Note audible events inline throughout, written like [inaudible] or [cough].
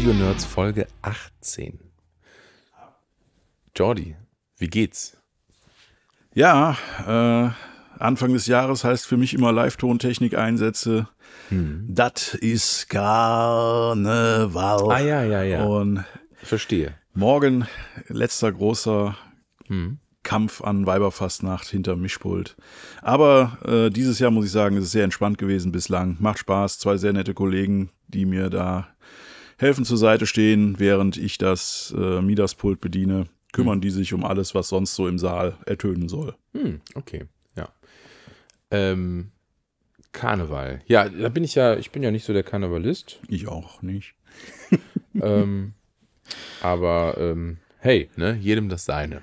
Audio Nerds Folge 18. Jordi, wie geht's? Ja, äh, Anfang des Jahres heißt für mich immer Live-Tontechnik-Einsätze. Hm. Das ist Karneval. Ah ja, ja, ja. Und Verstehe. morgen letzter großer Hm. Kampf an Weiberfastnacht hinterm Mischpult. Aber äh, dieses Jahr muss ich sagen, es ist sehr entspannt gewesen bislang. Macht Spaß. Zwei sehr nette Kollegen, die mir da helfen zur Seite stehen, während ich das äh, Midas-Pult bediene. Kümmern die sich um alles, was sonst so im Saal ertönen soll. Hm, okay, ja. Ähm, Karneval. Ja, da bin ich ja, ich bin ja nicht so der Karnevalist. Ich auch nicht. [laughs] ähm, aber ähm, hey, ne, jedem das seine.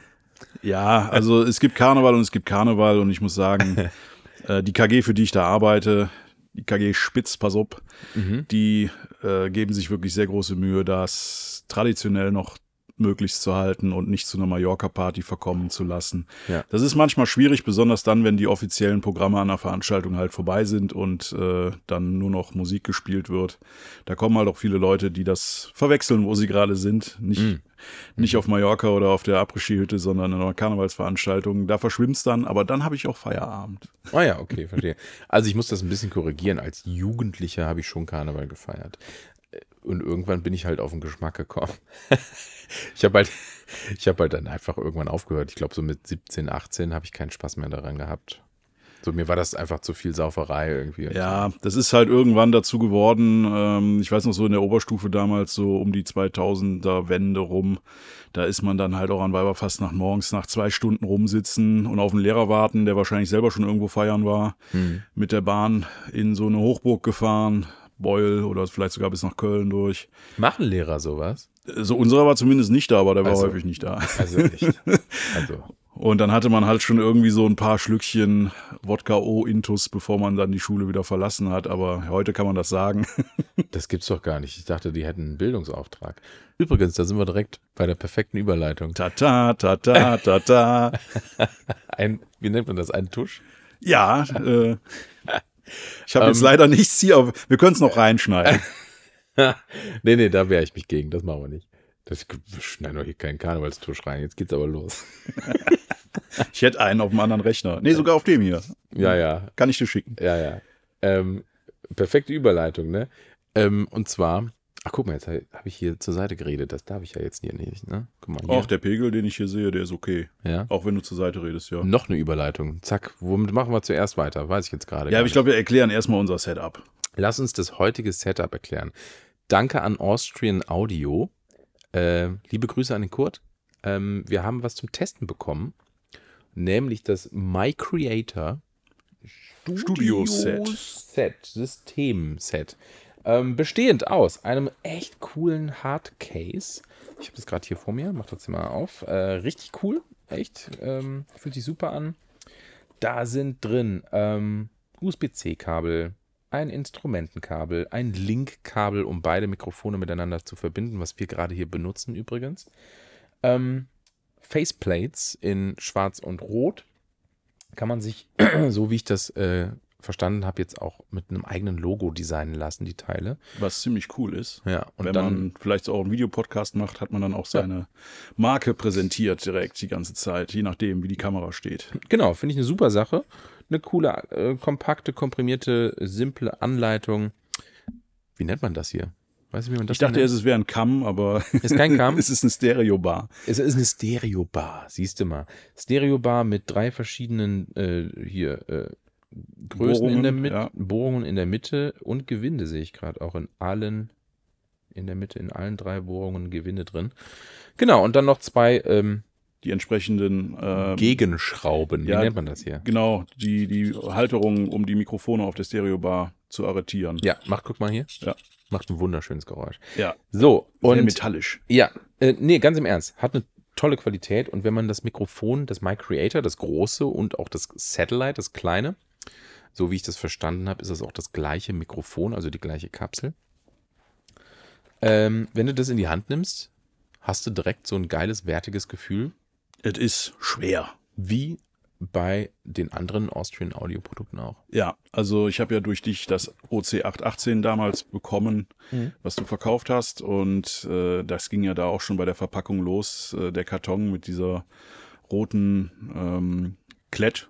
Ja, also [laughs] es gibt Karneval und es gibt Karneval und ich muss sagen, [laughs] äh, die KG, für die ich da arbeite, die KG Spitz, pass auf, Mhm. die äh, geben sich wirklich sehr große Mühe, das traditionell noch möglichst zu halten und nicht zu einer Mallorca-Party verkommen zu lassen. Ja. Das ist manchmal schwierig, besonders dann, wenn die offiziellen Programme an der Veranstaltung halt vorbei sind und äh, dann nur noch Musik gespielt wird. Da kommen halt auch viele Leute, die das verwechseln, wo sie gerade sind. Nicht, Mhm. nicht auf Mallorca oder auf der Après-Ski-Hütte, sondern in einer Karnevalsveranstaltung. Da verschwimmt's dann, aber dann habe ich auch Feierabend. Ah ja, okay, verstehe. Also ich muss das ein bisschen korrigieren. Als Jugendlicher habe ich schon Karneval gefeiert. Und irgendwann bin ich halt auf den Geschmack gekommen. [laughs] Ich habe halt, ich habe halt dann einfach irgendwann aufgehört. Ich glaube, so mit 17, 18 habe ich keinen Spaß mehr daran gehabt. So, mir war das einfach zu viel Sauferei irgendwie. Ja, das ist halt irgendwann dazu geworden. Ähm, ich weiß noch so in der Oberstufe damals, so um die 2000er Wende rum. Da ist man dann halt auch an Weiberfast nach morgens nach zwei Stunden rumsitzen und auf den Lehrer warten, der wahrscheinlich selber schon irgendwo feiern war. Hm. Mit der Bahn in so eine Hochburg gefahren. Beul oder vielleicht sogar bis nach Köln durch. Machen Lehrer sowas? So unserer war zumindest nicht da, aber der war Also- häufig nicht da. Also echt. Also, [laughs] Und dann hatte man halt schon irgendwie so ein paar Schlückchen Wodka O-Intus, bevor man dann die Schule wieder verlassen hat. Aber heute kann man das sagen. [laughs] das gibt's doch gar nicht. Ich dachte, die hätten einen Bildungsauftrag. Übrigens, da sind wir direkt bei der perfekten Überleitung. Tata, tata, tata. [laughs] Ein, wie nennt man das? Ein Tusch? Ja, äh, ich habe jetzt Ähm. leider nichts hier, aber wir können es noch reinschneiden. [laughs] nee, nee, da wehre ich mich gegen. Das machen wir nicht. Das, wir schneiden doch hier keinen Karnevalstusch rein. Jetzt geht's aber los. [laughs] Ich hätte einen auf dem anderen Rechner. Nee, sogar auf dem hier. Ja, ja, Kann ich dir schicken. ja, ja. Ähm, perfekte Überleitung, ne? Ähm, und zwar, ach guck mal, jetzt habe ich hier zur Seite geredet. Das darf ich ja jetzt hier nicht, ne? Guck mal hier. Auch der Pegel, den ich hier sehe, der ist okay. ja. Auch wenn du zur Seite redest, ja. Noch eine Überleitung. Zack, womit machen wir zuerst weiter? Weiß ich jetzt gerade. Ja, aber ich glaube, wir erklären erstmal unser Setup. Lass uns das heutige Setup erklären. Danke an Austrian Audio. Äh, liebe Grüße an den Kurt. Ähm, wir haben was zum Testen bekommen, nämlich das My Creator Studio Set. Set System Set. Ähm, bestehend aus einem echt coolen Hardcase. Ich habe das gerade hier vor mir, mach das mal auf. Äh, richtig cool, echt. Ähm, fühlt sich super an. Da sind drin ähm, USB-C-Kabel, ein Instrumentenkabel, ein Link-Kabel, um beide Mikrofone miteinander zu verbinden, was wir gerade hier benutzen übrigens. Ähm, Faceplates in Schwarz und Rot. Kann man sich, [clears throat] so wie ich das äh, verstanden habe, jetzt auch mit einem eigenen Logo designen lassen, die Teile. Was ziemlich cool ist. Ja, und Wenn dann man vielleicht auch einen Videopodcast macht, hat man dann auch seine Marke präsentiert direkt die ganze Zeit, je nachdem, wie die Kamera steht. Genau, finde ich eine super Sache. Eine coole, äh, kompakte, komprimierte, simple Anleitung. Wie nennt man das hier? Weißt du, wie man das Ich dachte nennt? es wäre ein Kamm, aber Ist kein Kamm? [laughs] es ist eine Stereobar. Es ist eine Stereobar, siehst du mal. Stereobar mit drei verschiedenen äh, hier äh, Größen in der Bohrungen, Mitte, ja. Bohrungen in der Mitte und Gewinde sehe ich gerade auch in allen, in der Mitte, in allen drei Bohrungen Gewinde drin. Genau, und dann noch zwei ähm, Die entsprechenden, ähm, Gegenschrauben. Wie ja, nennt man das hier? genau, die, die Halterungen, um die Mikrofone auf der Stereobar zu arretieren. Ja, mach, guck mal hier. Ja. Macht ein wunderschönes Geräusch. Ja, So, sehr und metallisch. Ja, äh, nee, ganz im Ernst. Hat eine tolle Qualität und wenn man das Mikrofon, das My Creator, das große und auch das Satellite, das kleine, so wie ich das verstanden habe, ist es auch das gleiche Mikrofon, also die gleiche Kapsel. Ähm, wenn du das in die Hand nimmst, hast du direkt so ein geiles, wertiges Gefühl, Es ist schwer. wie bei den anderen Austrian Audio Produkten auch. Ja, also ich habe ja durch dich das OC818 damals bekommen, mhm. was du verkauft hast. Und äh, das ging ja da auch schon bei der Verpackung los. Äh, der Karton mit dieser roten ähm, Klett,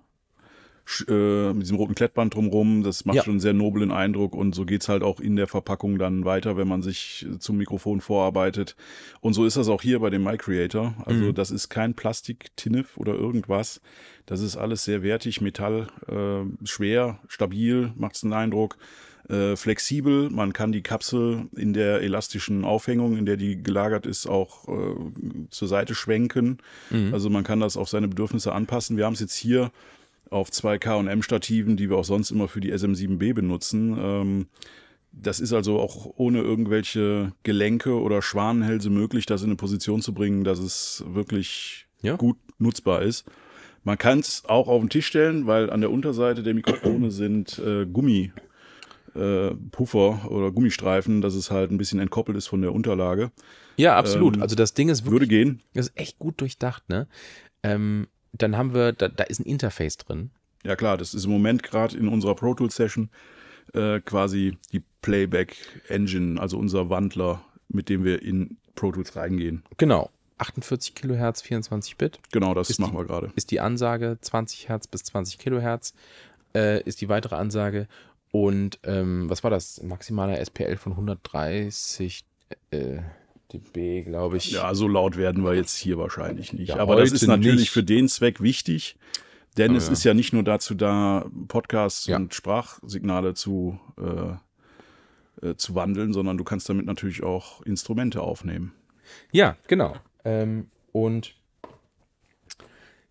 äh, mit diesem roten Klettband drumrum. Das macht ja. schon einen sehr noblen Eindruck und so geht's halt auch in der Verpackung dann weiter, wenn man sich zum Mikrofon vorarbeitet. Und so ist das auch hier bei dem MyCreator. Also mhm. das ist kein Plastik-Tinnef oder irgendwas. Das ist alles sehr wertig, Metall, äh, schwer, stabil, macht's einen Eindruck. Äh, flexibel, man kann die Kapsel in der elastischen Aufhängung, in der die gelagert ist, auch äh, zur Seite schwenken. Mhm. Also man kann das auf seine Bedürfnisse anpassen. Wir haben es jetzt hier auf zwei K&M-Stativen, die wir auch sonst immer für die SM7B benutzen. Ähm, das ist also auch ohne irgendwelche Gelenke oder Schwanenhälse möglich, das in eine Position zu bringen, dass es wirklich ja. gut nutzbar ist. Man kann es auch auf den Tisch stellen, weil an der Unterseite der Mikrofone sind äh, Gummi. Äh, Puffer oder Gummistreifen, dass es halt ein bisschen entkoppelt ist von der Unterlage. Ja, absolut. Ähm, also das Ding ist wirklich, würde gehen. Das ist echt gut durchdacht, ne? Ähm, dann haben wir, da, da ist ein Interface drin. Ja klar, das ist im Moment gerade in unserer Pro Tools Session äh, quasi die Playback Engine, also unser Wandler, mit dem wir in Pro Tools reingehen. Genau. 48 Kilohertz, 24 Bit. Genau, das ist machen die, wir gerade. Ist die Ansage 20 Hertz bis 20 Kilohertz, äh, ist die weitere Ansage. Und ähm, was war das? Maximaler SPL von 130 äh, dB, glaube ich. Ja, so laut werden wir jetzt hier wahrscheinlich nicht. Ja, Aber das ist natürlich nicht. für den Zweck wichtig, denn oh, es ja. ist ja nicht nur dazu da, Podcasts ja. und Sprachsignale zu, äh, äh, zu wandeln, sondern du kannst damit natürlich auch Instrumente aufnehmen. Ja, genau. Ähm, und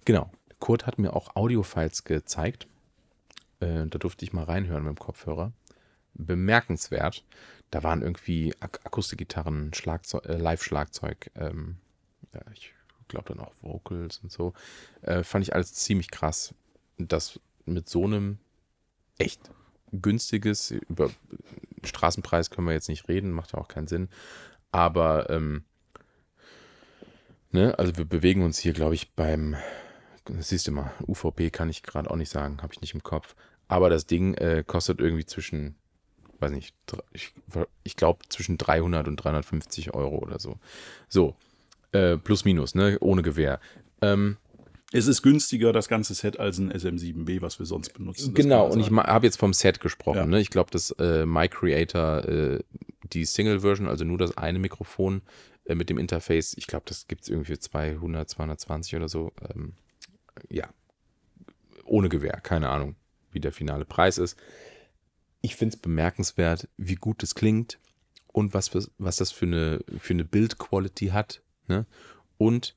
genau, Kurt hat mir auch Audiofiles gezeigt. Äh, da durfte ich mal reinhören mit dem Kopfhörer. Bemerkenswert da waren irgendwie Ak Akustikgitarren, äh, Live-Schlagzeug, ähm, ja, ich glaube dann auch Vocals und so. Äh, fand ich alles ziemlich krass. Das mit so einem echt günstiges, über Straßenpreis können wir jetzt nicht reden, macht ja auch keinen Sinn. Aber, ähm, ne, also wir bewegen uns hier, glaube ich, beim, siehst du mal, UVP kann ich gerade auch nicht sagen, habe ich nicht im Kopf. Aber das Ding äh, kostet irgendwie zwischen weiß nicht, ich, ich glaube zwischen 300 und 350 Euro oder so. So, äh, plus minus, ne, ohne Gewähr. Ähm, es ist günstiger, das ganze Set, als ein SM7B, was wir sonst benutzen. Genau, und ich habe jetzt vom Set gesprochen. Ja. Ne? Ich glaube, dass äh, My Creator, äh, die Single-Version, also nur das eine Mikrofon äh, mit dem Interface, ich glaube, das gibt es irgendwie für 200, 220 oder so. Ähm, ja, ohne Gewähr, keine Ahnung, wie der finale Preis ist ich finde es bemerkenswert, wie gut es klingt und was, was das für eine, für eine Build-Quality hat. Ne? Und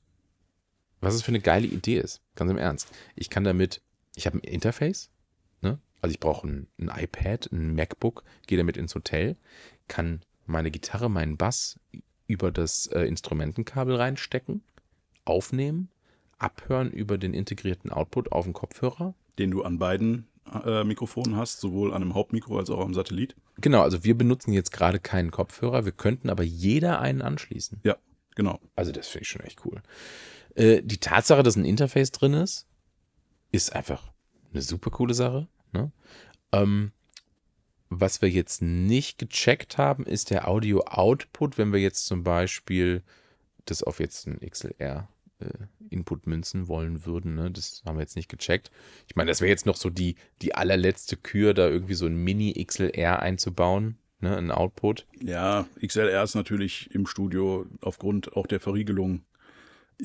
was es für eine geile Idee ist. Ganz im Ernst. Ich kann damit, ich habe ein Interface, ne? also ich brauche ein, ein iPad, ein MacBook, gehe damit ins Hotel, kann meine Gitarre, meinen Bass über das äh, Instrumentenkabel reinstecken, aufnehmen, abhören über den integrierten Output auf den Kopfhörer. Den du an beiden Mikrofon hast, sowohl an einem Hauptmikro als auch am Satellit. Genau, also wir benutzen jetzt gerade keinen Kopfhörer, wir könnten aber jeder einen anschließen. Ja, genau. Also das finde ich schon echt cool. Äh, die Tatsache, dass ein Interface drin ist, ist einfach eine super coole Sache. Ne? Ähm, was wir jetzt nicht gecheckt haben, ist der Audio-Output, wenn wir jetzt zum Beispiel das auf jetzt ein XLR äh, Input münzen wollen würden. Ne? Das haben wir jetzt nicht gecheckt. Ich meine, das wäre jetzt noch so die, die allerletzte Kür, da irgendwie so ein Mini-XLR einzubauen, ne? ein Output. Ja, XLR ist natürlich im Studio aufgrund auch der Verriegelung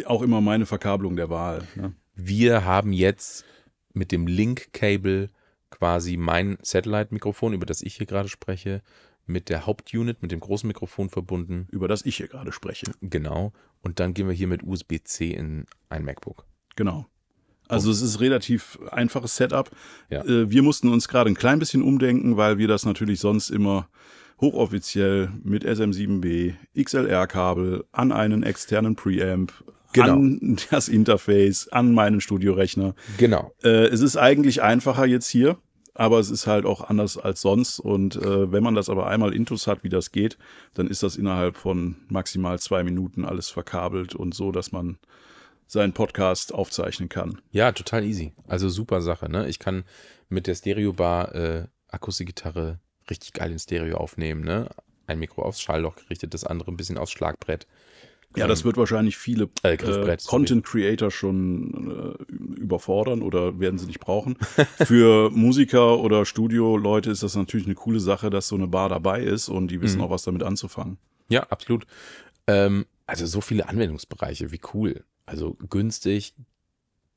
auch immer meine Verkabelung der Wahl. Ne? Wir haben jetzt mit dem Link-Cable quasi mein Satellite-Mikrofon, über das ich hier gerade spreche, mit der Hauptunit, mit dem großen Mikrofon verbunden. Über das ich hier gerade spreche. Genau. Und dann gehen wir hier mit USB-C in ein MacBook. Genau. Also es ist relativ einfaches Setup. Ja. Äh, wir mussten uns gerade ein klein bisschen umdenken, weil wir das natürlich sonst immer hochoffiziell mit SM7B, XLR-Kabel an einen externen Preamp, genau. an das Interface, an meinen Studiorechner. Genau. Äh, es ist eigentlich einfacher jetzt hier aber es ist halt auch anders als sonst. Und äh, wenn man das aber einmal intus hat, wie das geht, dann ist das innerhalb von maximal zwei Minuten alles verkabelt und so, dass man seinen Podcast aufzeichnen kann. Ja, total easy. Also super Sache, ne? Ich kann mit der Stereobar äh, Akustikgitarre richtig geil in Stereo aufnehmen, ne? Ein Mikro aufs Schallloch gerichtet, das andere ein bisschen aufs Schlagbrett. Ja, das wird wahrscheinlich viele Äh, äh. Content Creator schon äh, überfordern oder werden sie nicht brauchen. [laughs] Für Musiker oder Studioleute ist das natürlich eine coole Sache, dass so eine Bar dabei ist und die Mhm. wissen auch, was damit anzufangen. Ja, absolut. Ähm, also so viele Anwendungsbereiche, wie cool. Also günstig,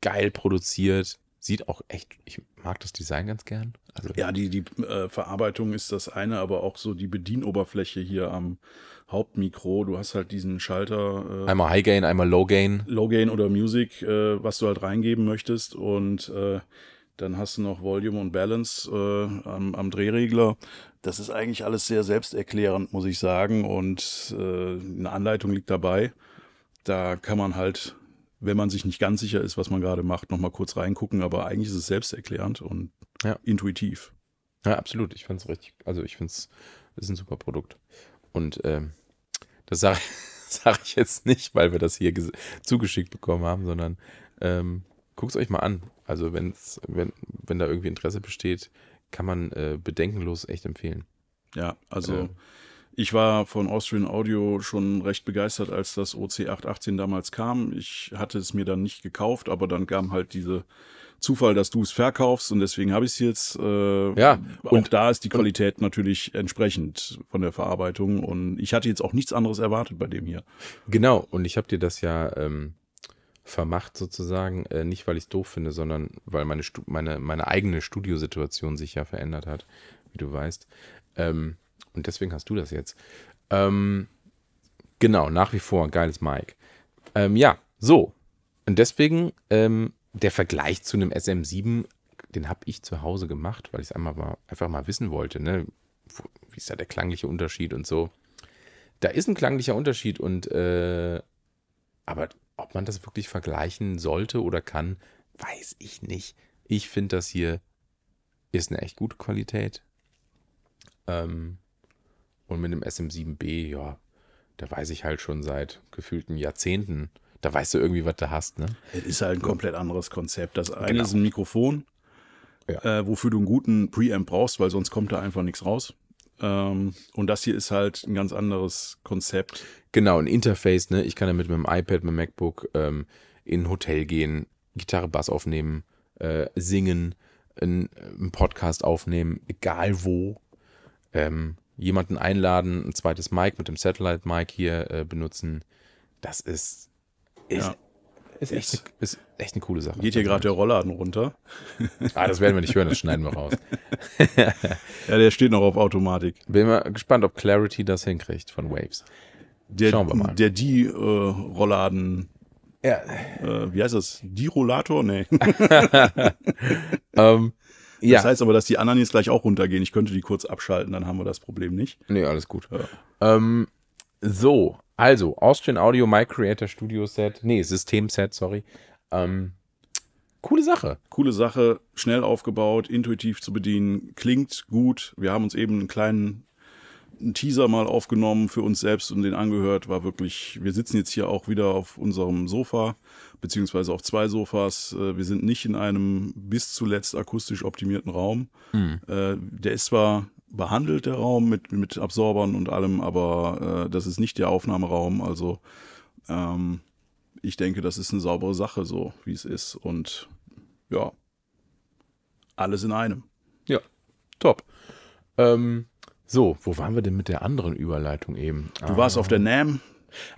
geil produziert, sieht auch echt, ich mag das Design ganz gern. Also Ja, die, die äh, Verarbeitung ist das eine, aber auch so die Bedienoberfläche hier am Hauptmikro. Du hast halt diesen Schalter. Äh, einmal High Gain, einmal Low Gain. Low Gain oder Music, äh, was du halt reingeben möchtest. Und äh, dann hast du noch Volume und Balance äh, am, am Drehregler. Das ist eigentlich alles sehr selbsterklärend, muss ich sagen. Und äh, eine Anleitung liegt dabei. Da kann man halt, wenn man sich nicht ganz sicher ist, was man gerade macht, nochmal kurz reingucken. Aber eigentlich ist es selbsterklärend und Ja. intuitiv. Ja, absolut. Ich finde es richtig, also ich finde es ist ein super Produkt. Und ähm, das sage [laughs] sag ich jetzt nicht, weil wir das hier ges- zugeschickt bekommen haben, sondern ähm, guckt es euch mal an. Also wenn's, wenn, wenn da irgendwie Interesse besteht, kann man äh, bedenkenlos echt empfehlen. Ja, also Ja. ich war von Austrian Audio schon recht begeistert, als das OC818 damals kam. Ich hatte es mir dann nicht gekauft, aber dann kam halt diese Zufall, dass du es verkaufst und deswegen habe ich es jetzt. Äh, Ja, und- da ist die Qualität natürlich entsprechend von der Verarbeitung und ich hatte jetzt auch nichts anderes erwartet bei dem hier. Genau, und ich habe dir das ja ähm, vermacht sozusagen, äh, nicht weil ich es doof finde, sondern weil meine, Stu meine, meine eigene Studiosituation sich ja verändert hat, wie du weißt. Ähm, und deswegen hast du das jetzt. Ähm, genau, nach wie vor geiles Mic. Ähm, ja, so. Und deswegen ähm, der Vergleich zu einem SM7, den habe ich zu Hause gemacht, weil ich es einmal mal, einfach mal wissen wollte, ne? Wie ist da der klangliche Unterschied und so. Da ist ein klanglicher Unterschied und äh, aber ob man das wirklich vergleichen sollte oder kann, weiß ich nicht. Ich finde, das hier ist eine echt gute Qualität. Ähm, und mit dem SM7B, ja, da weiß ich halt schon seit gefühlten Jahrzehnten, da weißt du irgendwie, was du hast, ne? Es ist halt ein komplett anderes Konzept. Das eine Genau. ist ein Mikrofon, Ja. äh, wofür du einen guten Preamp brauchst, weil sonst kommt da einfach nichts raus. Ähm, und das hier ist halt ein ganz anderes Konzept. Genau, ein Interface, ne? Ich kann damit mit dem iPad, mit dem MacBook ähm, in ein Hotel gehen, Gitarre, Bass aufnehmen, äh, singen, einen, einen Podcast aufnehmen, egal wo. Ähm, jemanden einladen, ein zweites Mic mit dem Satellite-Mic hier äh, benutzen. Das ist, ist, Ja. ist, echt, eine- ist echt eine coole Sache. Geht hier gerade der Rollladen runter. [laughs] Ah, das werden wir nicht hören, das schneiden wir raus. [laughs] Ja, der steht noch auf Automatik. Bin mal gespannt, ob Clarity das hinkriegt von Waves. Der, Schauen wir mal. Der die äh, Rollladen, Ja, äh, wie heißt das? Die Rollator? Nee. [laughs] ähm, ja. Das heißt aber, dass die anderen jetzt gleich auch runtergehen. Ich könnte die kurz abschalten, dann haben wir das Problem nicht. Nee, alles gut. Ja. Ähm, so, also, Austrian Audio My Creator Studio Set, nee, Systemset, sorry. Ähm, coole Sache. Coole Sache, schnell aufgebaut, intuitiv zu bedienen, klingt gut. Wir haben uns eben einen kleinen einen Teaser mal aufgenommen für uns selbst und den angehört. War wirklich, wir sitzen jetzt hier auch wieder auf unserem Sofa, beziehungsweise auf zwei Sofas. Äh, Wir sind nicht in einem bis zuletzt akustisch optimierten Raum. Äh, Der ist zwar behandelt, der Raum, mit, mit Absorbern und allem, aber äh, das ist nicht der Aufnahmeraum. Also ähm, ich denke, das ist eine saubere Sache, so wie es ist. Und ja, alles in einem. Ja, top. Ähm, so, wo waren wir denn mit der anderen Überleitung eben? Du warst auf der NAM,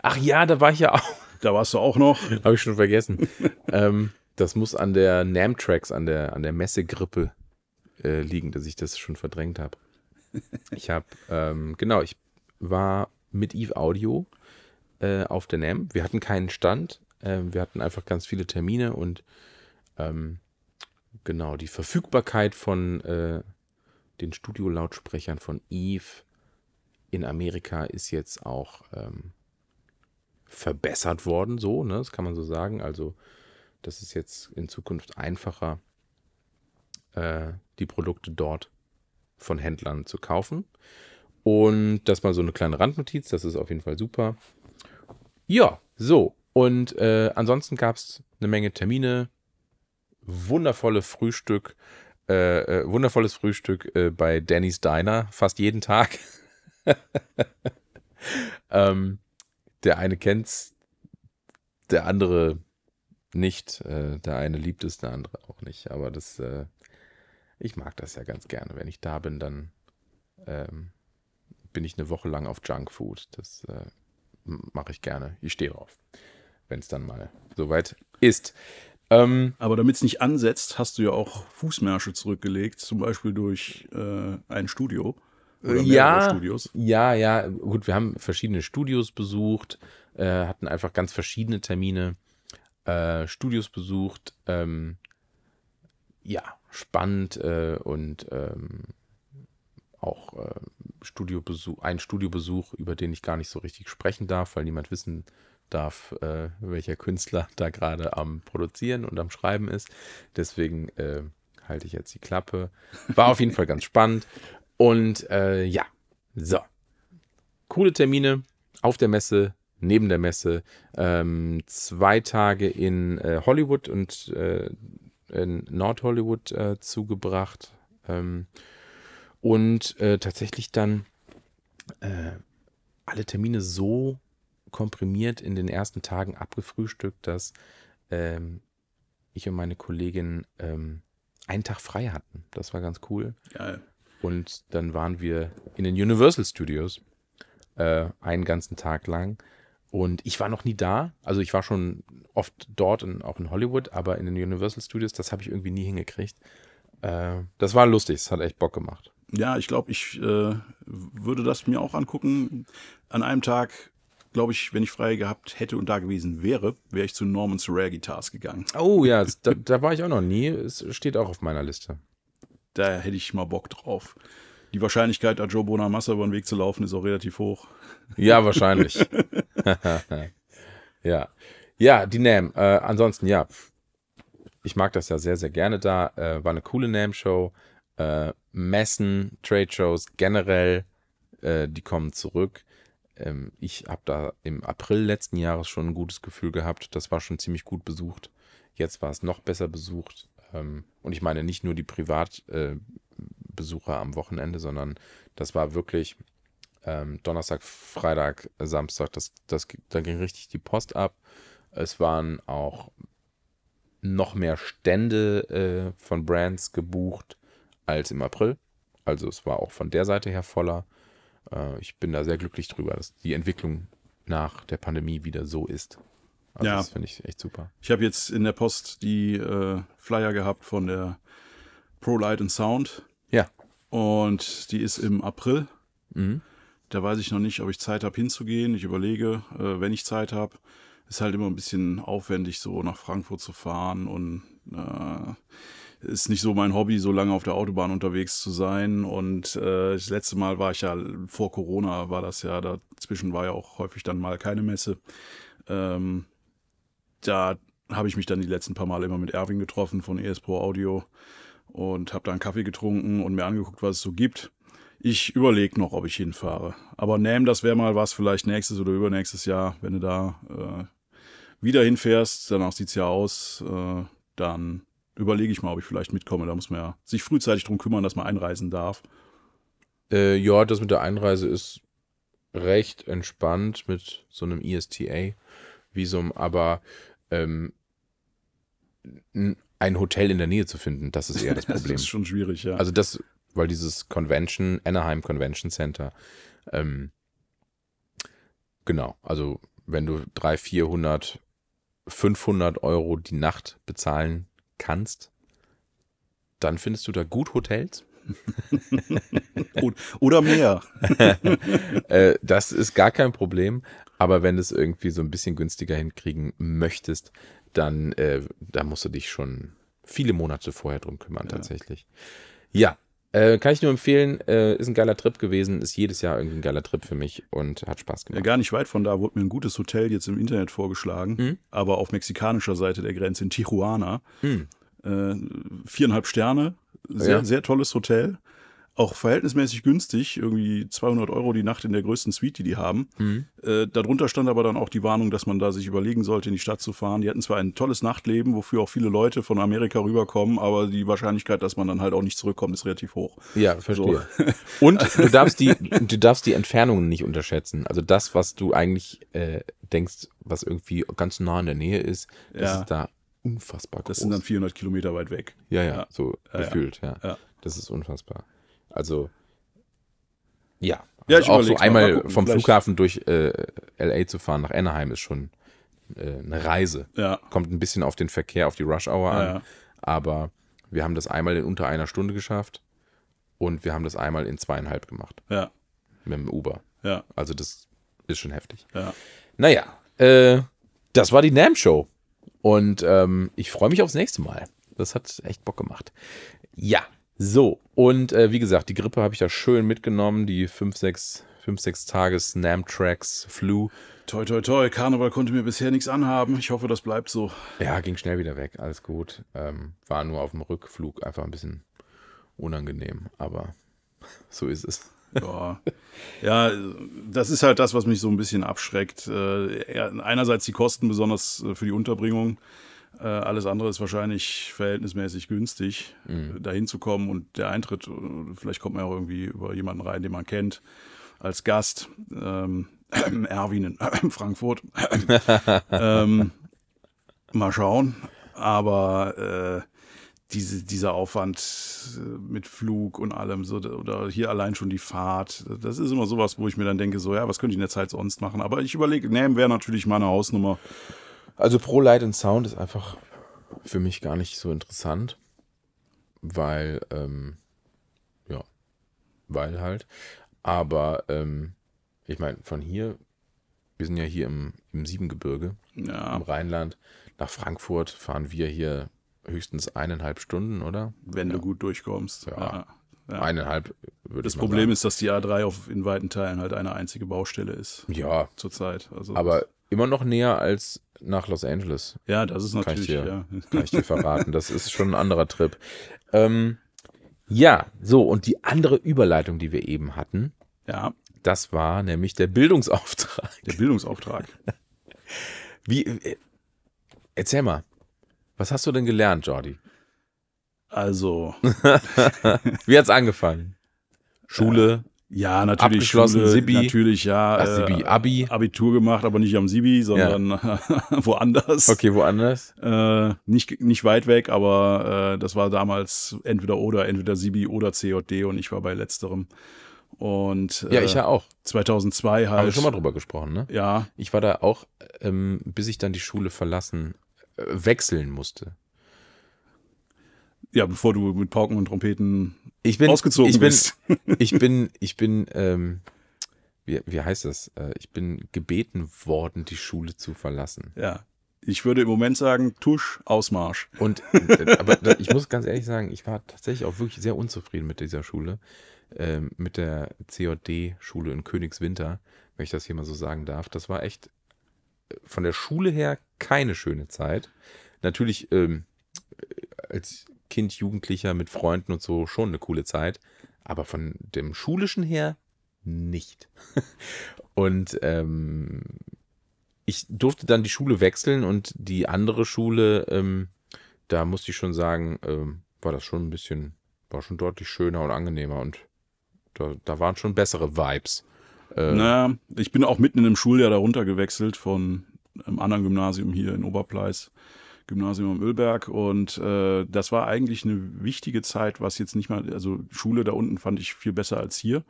Ach ja, da war ich ja auch. da warst du auch noch. [laughs] Habe ich schon vergessen. ähm, das muss an der NAM-Tracks, an der, an der Messegrippe äh, liegen, dass ich das schon verdrängt habe. Ich habe, ähm, genau, ich war mit Eve Audio äh, auf der NAM. Wir hatten keinen Stand. Ähm, wir hatten einfach ganz viele Termine und ähm, genau, die Verfügbarkeit von äh, den Studiolautsprechern von Eve in Amerika ist jetzt auch ähm, verbessert worden, so, ne? Das kann man so sagen. Also, das ist jetzt in Zukunft einfacher, äh, die Produkte dort von Händlern zu kaufen. Und das mal so eine kleine Randnotiz, das ist auf jeden Fall super. Ja, so. Und äh, ansonsten gab es eine Menge Termine, wundervolle Frühstück, äh, äh, wundervolles Frühstück äh, bei Danny's Diner, fast jeden Tag. [laughs] ähm, der eine kennt's, der andere nicht. Äh, der eine liebt es, der andere auch nicht. Aber das, äh, ich mag das ja ganz gerne. Wenn ich da bin, dann ähm, bin ich eine Woche lang auf Junkfood. Das äh, mache ich gerne. Ich stehe drauf, wenn es dann mal soweit ist. Ähm, Aber damit es nicht ansetzt, hast du ja auch Fußmärsche zurückgelegt, zum Beispiel durch äh, ein Studio. Oder ja, Studios. ja, ja. Gut, wir haben verschiedene Studios besucht, äh, hatten einfach ganz verschiedene Termine, äh, Studios besucht. Ähm, ja, spannend äh, und ähm, auch äh, Studiobesuch, ein Studiobesuch, über den ich gar nicht so richtig sprechen darf, weil niemand wissen darf, äh, welcher Künstler da gerade am Produzieren und am Schreiben ist. Deswegen äh, halte ich jetzt die Klappe. War auf jeden Fall ganz spannend. Und äh, ja, so. Coole Termine auf der Messe, neben der Messe. Ähm, zwei Tage in äh, Hollywood und äh, in Nord-Hollywood äh, zugebracht. Ähm, und äh, tatsächlich dann äh, alle Termine so komprimiert in den ersten Tagen abgefrühstückt, dass ähm, ich und meine Kollegin ähm, einen Tag frei hatten. Das war ganz cool. Geil. Und dann waren wir in den Universal Studios äh, einen ganzen Tag lang. Und ich war noch nie da. Also ich war schon oft dort, in, auch in Hollywood, aber in den Universal Studios, das habe ich irgendwie nie hingekriegt. Äh, das war lustig, es hat echt Bock gemacht. Ja, ich glaube, ich äh, würde das mir auch angucken. An einem Tag, glaube ich, wenn ich frei gehabt hätte und da gewesen wäre, wäre ich zu Norman's Rare Guitars gegangen. Oh ja, [laughs] da, da war ich auch noch nie. Es steht auch auf meiner Liste. Da hätte ich mal Bock drauf. Die Wahrscheinlichkeit, Joe Bonamassa über den Weg zu laufen, ist auch relativ hoch. Ja, wahrscheinlich. [laughs] ja. Ja, die NAM. Äh, ansonsten, ja. Ich mag das ja sehr, sehr gerne da. Äh, war eine coole NAM-Show. Äh, Messen, Trade-Shows generell, äh, die kommen zurück. Ähm, ich habe da im April letzten Jahres schon ein gutes Gefühl gehabt. Das war schon ziemlich gut besucht. Jetzt war es noch besser besucht. Ähm, und ich meine nicht nur die Privatbesucher äh, am Wochenende, sondern das war wirklich ähm, Donnerstag, Freitag, Samstag. Das, das, da ging richtig die Post ab. Es waren auch noch mehr Stände äh, von Brands gebucht als im April. Also es war auch von der Seite her voller. Äh, ich bin da sehr glücklich drüber, dass die Entwicklung nach der Pandemie wieder so ist. Also ja. Das finde ich echt super. Ich habe jetzt in der Post die äh, Flyer gehabt von der Pro Light and Sound. Ja. Und die ist im April. Mhm. Da weiß ich noch nicht, ob ich Zeit habe hinzugehen. Ich überlege, äh, wenn ich Zeit habe. Ist halt immer ein bisschen aufwendig, so nach Frankfurt zu fahren und äh, ist nicht so mein Hobby, so lange auf der Autobahn unterwegs zu sein. Und äh, das letzte Mal war ich ja vor Corona, war das ja, dazwischen war ja auch häufig dann mal keine Messe. Ähm, da habe ich mich dann die letzten paar Mal immer mit Erwin getroffen von ES Pro Audio und habe da einen Kaffee getrunken und mir angeguckt, was es so gibt. Ich überlege noch, ob ich hinfahre. Aber Nam, das wäre mal was, vielleicht nächstes oder übernächstes Jahr, wenn du da äh, wieder hinfährst. Danach sieht es ja aus. Äh, dann überlege ich mal, ob ich vielleicht mitkomme. Da muss man ja sich frühzeitig drum kümmern, dass man einreisen darf. Äh, ja, das mit der Einreise ist recht entspannt mit so einem ESTA-Visum, aber ähm, ein Hotel in der Nähe zu finden, das ist eher das [laughs] Problem. das ist schon schwierig, ja. Also das, weil dieses Convention, Anaheim Convention Center, ähm, genau, also wenn du 300, 400, 500 Euro die Nacht bezahlen kannst, dann findest du da gut Hotels. [laughs] Oder mehr. [laughs] Äh, das ist gar kein Problem. Aber wenn du es irgendwie so ein bisschen günstiger hinkriegen möchtest, dann äh, da musst du dich schon viele Monate vorher drum kümmern, ja. tatsächlich. Ja, äh, kann ich nur empfehlen, äh, ist ein geiler Trip gewesen, ist jedes Jahr irgendwie ein geiler Trip für mich und hat Spaß gemacht. Ja, gar nicht weit von da wurde mir ein gutes Hotel jetzt im Internet vorgeschlagen, mhm. aber auf mexikanischer Seite der Grenze in Tijuana. Mhm. Äh, viereinhalb Sterne, sehr, ja. sehr tolles Hotel. Auch verhältnismäßig günstig, irgendwie 200 Euro die Nacht in der größten Suite, die die haben. Mhm. Äh, darunter stand aber dann auch die Warnung, dass man da sich überlegen sollte, in die Stadt zu fahren. Die hatten zwar ein tolles Nachtleben, wofür auch viele Leute von Amerika rüberkommen, aber die Wahrscheinlichkeit, dass man dann halt auch nicht zurückkommt, ist relativ hoch. Ja, verstehe. [laughs] Und du darfst die, du darfst die Entfernungen nicht unterschätzen. Also das, was du eigentlich äh, denkst, was irgendwie ganz nah in der Nähe ist, das Ja. ist da unfassbar groß. Das sind dann 400 Kilometer weit weg. ja, ja, Ja. so Ja, gefühlt, ja. Ja. Das ist unfassbar. Also, ja. Ja, Also ich auch so einmal gucken, vom vielleicht- Flughafen durch äh, LA zu fahren nach Anaheim ist schon äh, eine Reise. Ja, Kommt ein bisschen auf den Verkehr, auf die Rush Hour an. ja. Aber wir haben das einmal in unter einer Stunde geschafft und wir haben das einmal in zweieinhalb gemacht ja, mit dem Uber. ja, Also das ist schon heftig. ja. Naja, äh, das war die NAM-Show. Und ähm, ich freue mich aufs nächste Mal. Das hat echt Bock gemacht. Ja, so. Und äh, wie gesagt, die Grippe habe ich da schön mitgenommen. Die 5, 6, 5, 6 Tages NAM-Tracks, Flu. Toi, toi, toi. Karneval konnte mir bisher nichts anhaben. Ich hoffe, das bleibt so. Ja, ging schnell wieder weg. Alles gut. Ähm, war nur auf dem Rückflug einfach ein bisschen unangenehm. Aber [laughs] so ist es. Ja. ja, das ist halt das, was mich so ein bisschen abschreckt. Äh, ja, einerseits die Kosten, besonders äh, für die Unterbringung. Äh, alles andere ist wahrscheinlich verhältnismäßig günstig, äh, dahin zu kommen und der Eintritt, äh, vielleicht kommt man auch irgendwie über jemanden rein, den man kennt, als Gast. Ähm, [coughs] Erwin in [coughs] Frankfurt. [laughs] ähm, mal schauen. Aber äh, diese, dieser Aufwand äh, mit Flug und allem, so, oder hier allein schon die Fahrt, das ist immer sowas, wo ich mir dann denke, so, ja, was könnte ich in der Zeit sonst machen? Aber ich überlege, Nam wäre natürlich meine Hausnummer. Also Pro Light and Sound ist einfach für mich gar nicht so interessant, weil, ähm, ja, weil halt. Aber ähm, ich meine, von hier, wir sind ja hier im, im Siebengebirge, Ja, im Rheinland, nach Frankfurt fahren wir hier höchstens eineinhalb Stunden, oder? wenn ja. du gut durchkommst. Ja. Ja. Eineinhalb, würde Das Problem sagen. ist, dass die A3 auf, in weiten Teilen halt eine einzige Baustelle ist Ja, zurzeit. Also aber immer noch näher als nach Los Angeles. ja, das ist Kann ich natürlich, dir- ja. [laughs] Kann ich dir verraten. Das ist schon ein anderer Trip. Ähm, ja, so, und die andere Überleitung, die wir eben hatten, Ja, das war nämlich der Bildungsauftrag. der Bildungsauftrag. [laughs] Wie, äh, erzähl mal, was hast du denn gelernt, Jordi? Also, [laughs] Wie hat's angefangen? Schule, ja, natürlich Abgeschlossen, Schule, Sibi. natürlich, ja. Ach, Sibi, äh, Abi. Abitur gemacht, aber nicht am Sibi, sondern [laughs] woanders. okay, woanders? Äh, nicht, nicht weit weg, aber äh, das war damals entweder oder, entweder Sibi oder CJD und ich war bei letzterem. Und äh, Ja, ich ja auch. 2002 halt. Haben wir schon mal drüber gesprochen, ne? Ja, Ich war da auch, ähm, bis ich dann die Schule verlassen, äh, wechseln musste. ja, bevor du mit Pauken und Trompeten Ich bin ausgezogen ich bin, bist. [laughs] ich bin, ich bin, ähm, wie, wie heißt das? Äh, ich bin gebeten worden, die Schule zu verlassen. Ja. Ich würde im Moment sagen, Tusch, Ausmarsch. Und, aber ich muss ganz ehrlich sagen, ich war tatsächlich auch wirklich sehr unzufrieden mit dieser Schule, ähm, mit der CJD-Schule in Königswinter, wenn ich das hier mal so sagen darf. Das war echt äh, von der Schule her keine schöne Zeit. Natürlich ähm, als Kind, Jugendlicher mit Freunden und so schon eine coole Zeit, aber von dem schulischen her nicht. [laughs] Und ähm, ich durfte dann die Schule wechseln und die andere Schule, ähm, da musste ich schon sagen, ähm, war das schon ein bisschen, war schon deutlich schöner und angenehmer und da, da waren schon bessere Vibes. Äh, Naja, ich bin auch mitten in einem Schuljahr darunter gewechselt von einem anderen Gymnasium hier in Oberpleis, Gymnasium am Ölberg. Und äh, das war eigentlich eine wichtige Zeit, was jetzt nicht mal, also Schule da unten fand ich viel besser als hier.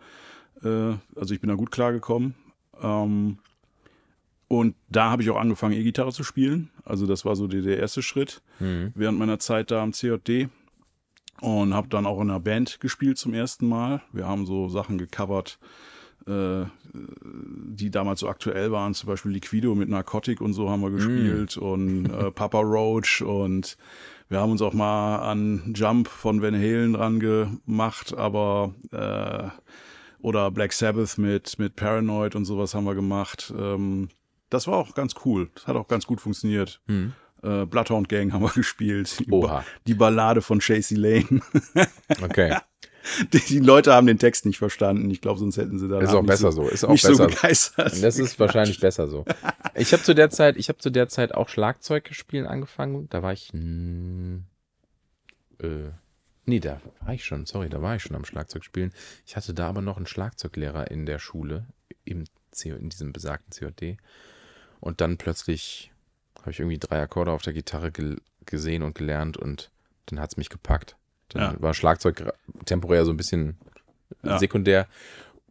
Äh, also ich bin da gut klargekommen. Ähm, und da habe ich auch angefangen, E-Gitarre zu spielen. Also das war so der, der erste Schritt mhm. während meiner Zeit da am CJD und habe dann auch in einer Band gespielt zum ersten Mal. Wir haben so Sachen gecovert, die damals so aktuell waren, zum Beispiel Liquido mit Narcotic und so haben wir gespielt und äh, [laughs] Papa Roach und wir haben uns auch mal an Jump von Van Halen dran gemacht, aber äh, oder Black Sabbath mit, mit Paranoid und sowas haben wir gemacht. Ähm, das war auch ganz cool. Das hat auch ganz gut funktioniert. Mhm. Äh, Bloodhound Gang haben wir [laughs] gespielt. Die, Oha. Ba- die Ballade von Chasey Lane. Okay. [laughs] [laughs] Die, Leute haben den Text nicht verstanden. Ich glaube, sonst hätten sie da Ist auch besser so. Ist auch nicht besser so begeistert. Das ist wahrscheinlich besser so. Ich habe zu der Zeit, ich habe zu der Zeit auch Schlagzeug spielen angefangen. Da war ich, mm, äh, nee, da war ich schon, sorry, da war ich schon am Schlagzeug spielen. Ich hatte da aber noch einen Schlagzeuglehrer in der Schule, im CO, in diesem besagten COD. Und dann plötzlich habe ich irgendwie drei Akkorde auf der Gitarre gel gesehen und gelernt und dann hat's mich gepackt. Dann Ja. war Schlagzeug temporär so ein bisschen Ja. sekundär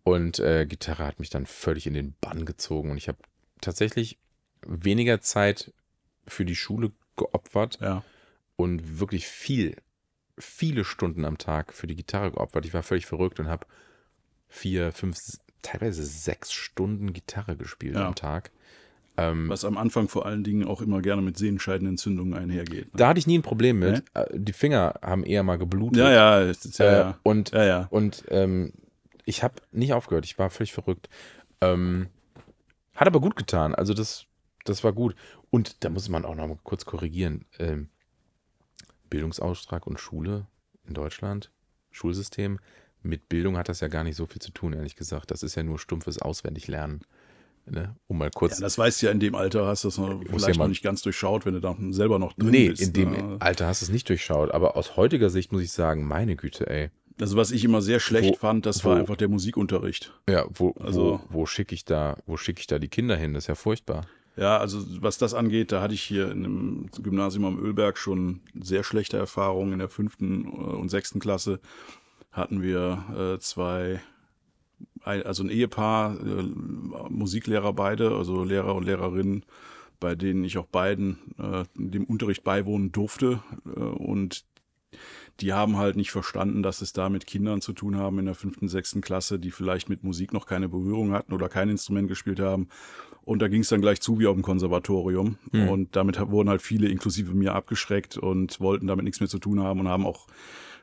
und äh, Gitarre hat mich dann völlig in den Bann gezogen und ich habe tatsächlich weniger Zeit für die Schule geopfert Ja. und wirklich viel, viele Stunden am Tag für die Gitarre geopfert. Ich war völlig verrückt und habe vier, fünf, teilweise sechs Stunden Gitarre gespielt am Tag. Ähm, Was am Anfang vor allen Dingen auch immer gerne mit Sehenscheidenentzündungen einhergeht. Ne? da hatte ich nie ein Problem mit. Äh, Die Finger haben eher mal geblutet. Ja, ja, ist ja, Äh, ja. Und ja, ja. Und ähm, ich habe nicht aufgehört, ich war völlig verrückt. Ähm, hat aber gut getan, also das, das war gut. Und da muss man auch noch mal kurz korrigieren. Ähm, Bildungsauftrag und Schule in Deutschland, Schulsystem, mit Bildung hat das ja gar nicht so viel zu tun, ehrlich gesagt. Das ist ja nur stumpfes Auswendiglernen. Ne? Um mal kurz. Ja, das weißt du ja in dem Alter, hast du muss vielleicht ja noch nicht ganz durchschaut, wenn du da selber noch drin nee, bist. in dem ne? Alter hast du es nicht durchschaut. Aber aus heutiger Sicht muss ich sagen, meine Güte, ey. Also was ich immer sehr schlecht Wo- fand, das wo- war einfach der Musikunterricht. Ja, wo, Also- wo, wo schicke ich da, wo schicke ich da die Kinder hin? Das ist ja furchtbar. Ja, also was das angeht, da hatte ich hier in einem Gymnasium am Ölberg schon sehr schlechte Erfahrungen. In der fünften äh, und sechsten Klasse hatten wir äh, zwei, ein, also ein Ehepaar, äh, Musiklehrer beide, also Lehrer und Lehrerinnen, bei denen ich auch beiden äh, dem Unterricht beiwohnen durfte. Äh, und die haben halt nicht verstanden, dass es da mit Kindern zu tun haben in der fünften, sechsten Klasse, die vielleicht mit Musik noch keine Berührung hatten oder kein Instrument gespielt haben. Und da ging es dann gleich zu wie auf dem Konservatorium. Hm. Und damit wurden halt viele, inklusive mir, abgeschreckt und wollten damit nichts mehr zu tun haben und haben auch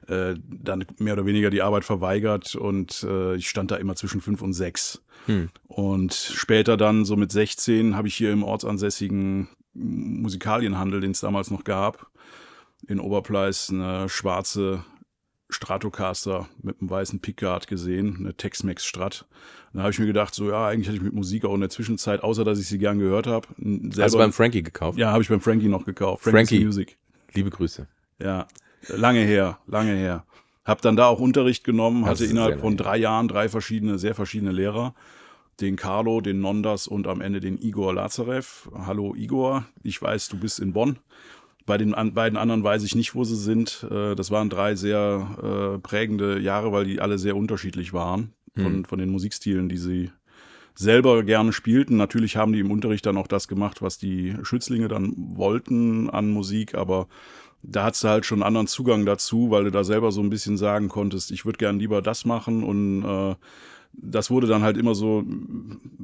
äh, dann mehr oder weniger die Arbeit verweigert. Und äh, ich stand da immer zwischen fünf und sechs. Hm. Und später dann, so mit 16, habe ich hier im ortsansässigen Musikalienhandel, den es damals noch gab, in Oberpleis eine schwarze Stratocaster mit einem weißen Pickguard gesehen, eine Tex-Mex Strat. Da habe ich mir gedacht, so ja, eigentlich hätte ich mit Musik auch in der Zwischenzeit, außer dass ich sie gern gehört habe, n- Hast du selber. beim Frankie gekauft? ja, habe ich beim Frankie noch gekauft. Frankie's Frankie. Music. Liebe Grüße. Ja, lange her, lange her. Hab dann da auch Unterricht genommen, hatte innerhalb von drei Jahren drei verschiedene, sehr verschiedene Lehrer. Den Carlo, den Nondas und am Ende den Igor Lazarev. Hallo Igor, ich weiß, du bist in Bonn. Bei den an, beiden anderen weiß ich nicht, wo sie sind. Äh, das waren drei sehr äh, prägende Jahre, weil die alle sehr unterschiedlich waren von, Hm. von den Musikstilen, die sie selber gerne spielten. Natürlich haben die im Unterricht dann auch das gemacht, was die Schützlinge dann wollten an Musik, aber da hattest du halt schon einen anderen Zugang dazu, weil du da selber so ein bisschen sagen konntest, ich würde gern lieber das machen und äh, das wurde dann halt immer so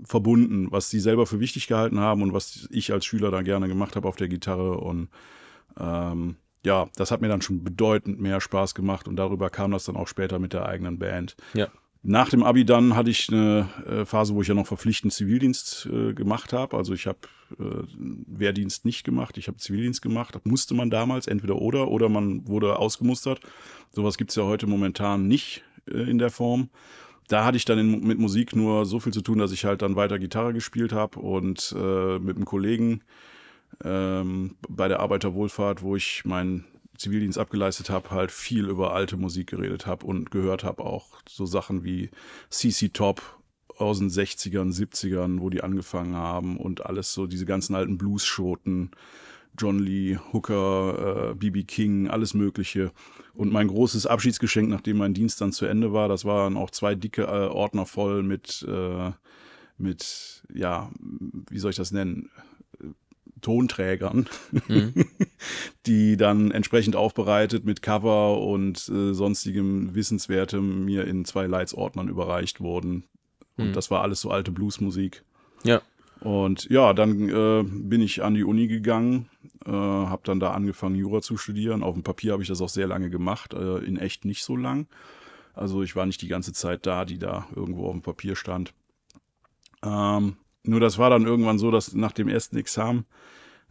verbunden, was die selber für wichtig gehalten haben und was ich als Schüler dann gerne gemacht habe auf der Gitarre und ähm, ja, das hat mir dann schon bedeutend mehr Spaß gemacht und darüber kam das dann auch später mit der eigenen Band. Ja. Nach dem Abi dann hatte ich eine äh, Phase, wo ich ja noch verpflichtend Zivildienst äh, gemacht habe. Also ich habe äh, Wehrdienst nicht gemacht, ich habe Zivildienst gemacht. Das musste man damals, entweder oder, oder man wurde ausgemustert. Sowas gibt's ja heute momentan nicht äh, in der Form. Da hatte ich dann in, mit Musik nur so viel zu tun, dass ich halt dann weiter Gitarre gespielt habe und äh, mit einem Kollegen ähm, bei der Arbeiterwohlfahrt, wo ich meinen Zivildienst abgeleistet habe, halt viel über alte Musik geredet habe und gehört habe auch so Sachen wie CC Top aus den 60ern, 70ern, wo die angefangen haben und alles so diese ganzen alten Blues-Schoten, John Lee, Hooker, äh, B.B. King, alles Mögliche. Und mein großes Abschiedsgeschenk, nachdem mein Dienst dann zu Ende war, das waren auch zwei dicke äh, Ordner voll mit, äh, mit, ja, wie soll ich das nennen? Tonträgern, Mhm. [laughs] die dann entsprechend aufbereitet mit Cover und äh, sonstigem Wissenswertem mir in zwei Leitsordnern überreicht wurden. Und Mhm. das war alles so alte Bluesmusik. Ja. Und ja, dann äh, bin ich an die Uni gegangen, äh, habe dann da angefangen, Jura zu studieren. Auf dem Papier habe ich das auch sehr lange gemacht, äh, in echt nicht so lang. Also ich war nicht die ganze Zeit da, die da irgendwo auf dem Papier stand. Ähm, nur das war dann irgendwann so, dass nach dem ersten Examen,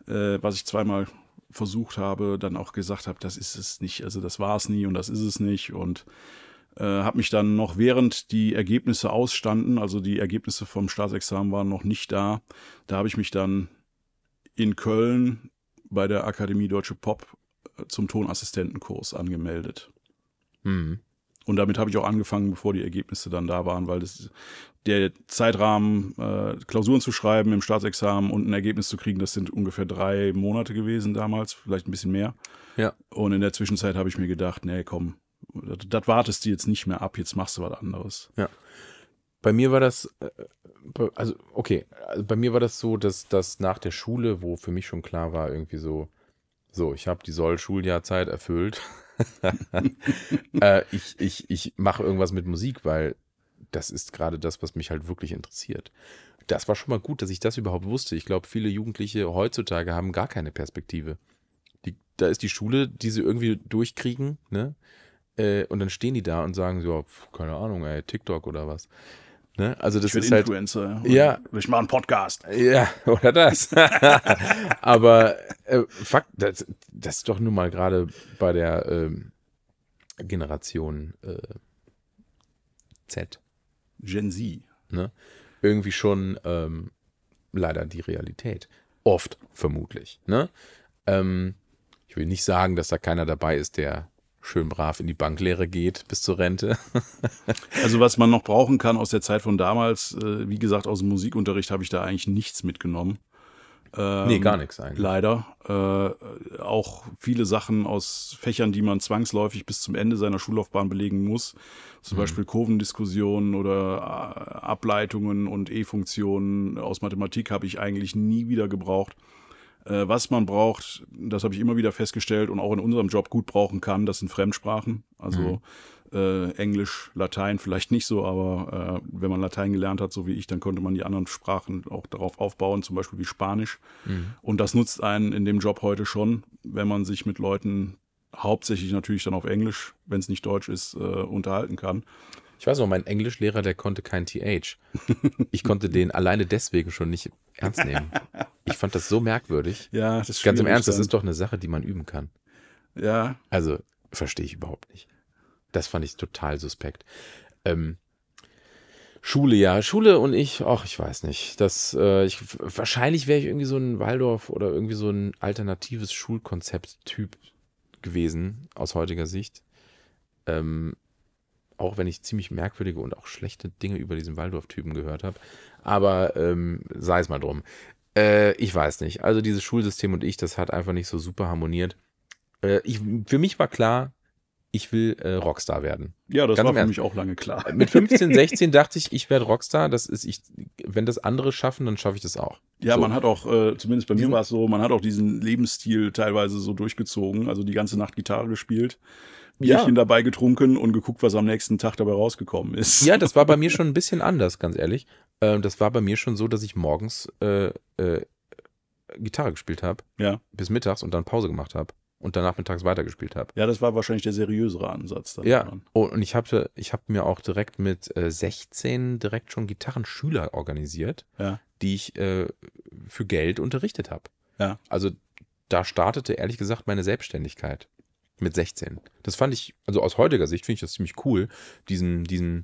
äh, was ich zweimal versucht habe, dann auch gesagt habe, das ist es nicht, also das war es nie und das ist es nicht. Und Äh, habe mich dann noch während die Ergebnisse ausstanden, also die Ergebnisse vom Staatsexamen waren noch nicht da, da habe ich mich dann in Köln bei der Akademie Deutsche Pop äh, zum Tonassistentenkurs angemeldet. Hm. Und damit habe ich auch angefangen, bevor die Ergebnisse dann da waren, weil das, der Zeitrahmen, äh, Klausuren zu schreiben im Staatsexamen und ein Ergebnis zu kriegen, das sind ungefähr drei Monate gewesen damals, vielleicht ein bisschen mehr. Ja. Und in der Zwischenzeit habe ich mir gedacht, nee, komm, das, das wartest du jetzt nicht mehr ab, jetzt machst du was anderes. Bei mir war das, äh, be- also okay, also bei mir war das so, dass das nach der Schule, wo für mich schon klar war, irgendwie so, so, ich habe die Soll-Schuljahrzeit erfüllt. [laughs] äh, ich ich, ich mache irgendwas mit Musik, weil das ist gerade das, was mich halt wirklich interessiert. Das war schon mal gut, dass ich das überhaupt wusste. Ich glaube, viele Jugendliche heutzutage haben gar keine Perspektive. Die, da ist die Schule, die sie irgendwie durchkriegen, ne? Äh, und dann stehen die da und sagen so, keine Ahnung, ey, TikTok oder was. Ne? Also das ist halt. Influencer. Ja. Oder ich mache einen Podcast. Ja, [laughs] oder das. [laughs] Aber äh, Fakt, das, das ist doch nun mal gerade bei der ähm, Generation äh, Z Gen Z. ne? irgendwie schon ähm, leider die Realität. Oft, vermutlich. Ne? Ähm, ich will nicht sagen, dass da keiner dabei ist, der schön brav in die Banklehre geht bis zur Rente. [laughs] Also was man noch brauchen kann aus der Zeit von damals, äh, wie gesagt, aus dem Musikunterricht habe ich da eigentlich nichts mitgenommen. Ähm, nee, gar nichts eigentlich. Leider. Äh, auch viele Sachen aus Fächern, die man zwangsläufig bis zum Ende seiner Schullaufbahn belegen muss. Zum Mhm. Beispiel Kurvendiskussionen oder äh, Ableitungen und E-Funktionen aus Mathematik habe ich eigentlich nie wieder gebraucht. Äh, was man braucht, das habe ich immer wieder festgestellt und auch in unserem Job gut brauchen kann, das sind Fremdsprachen. Also äh, Englisch, Latein vielleicht nicht so, aber äh, wenn man Latein gelernt hat, so wie ich, dann konnte man die anderen Sprachen auch darauf aufbauen, zum Beispiel wie Spanisch. Mhm. Und das nutzt einen in dem Job heute schon, wenn man sich mit Leuten hauptsächlich natürlich dann auf Englisch, wenn es nicht Deutsch ist, äh, unterhalten kann. Ich weiß noch, mein Englischlehrer, der konnte kein TH. Ich konnte den alleine deswegen schon nicht ernst nehmen. [laughs] Ich fand das so merkwürdig. [laughs] Ja, das ist Ganz im Ernst, das dann. ist doch eine Sache, die man üben kann. Ja, Also, verstehe ich überhaupt nicht. Das fand ich total suspekt. Ähm, Schule, ja. Schule und ich, ach, ich weiß nicht. Das, äh, ich, wahrscheinlich wäre ich irgendwie so ein Waldorf oder irgendwie so ein alternatives Schulkonzept-Typ gewesen, aus heutiger Sicht. Ähm, auch wenn ich ziemlich merkwürdige und auch schlechte Dinge über diesen Waldorf-Typen gehört habe. Aber ähm, sei es mal drum. Äh, ich weiß nicht. Also dieses Schulsystem und ich, das hat einfach nicht so super harmoniert. Äh, ich, für mich war klar, ich will äh, Rockstar werden. ja, das Ganz war für mich auch lange klar. Mit 15, 16 [laughs] dachte ich, ich werde Rockstar. Das ist, ich, wenn das andere schaffen, dann schaffe ich das auch. Ja, So. man hat auch, äh, zumindest bei mir war es so, man hat auch diesen Lebensstil teilweise so durchgezogen, also die ganze Nacht Gitarre gespielt, Ja. Bierchen dabei getrunken und geguckt, was am nächsten Tag dabei rausgekommen ist. Ja, das war bei mir [laughs] schon ein bisschen anders, ganz ehrlich. Ähm, das war bei mir schon so, dass ich morgens äh, äh, Gitarre gespielt habe, Ja. bis mittags und dann Pause gemacht habe und dann nachmittags weitergespielt habe. Ja, das war wahrscheinlich der seriösere Ansatz. Dann Ja, daran. oh, und ich habe ich hab mir auch direkt mit äh, 16 direkt schon Gitarrenschüler organisiert, Ja. die ich äh, für Geld unterrichtet habe. Ja. Also da startete ehrlich gesagt meine Selbstständigkeit mit 16. Das fand ich, also aus heutiger Sicht finde ich das ziemlich cool, diesen, diesen,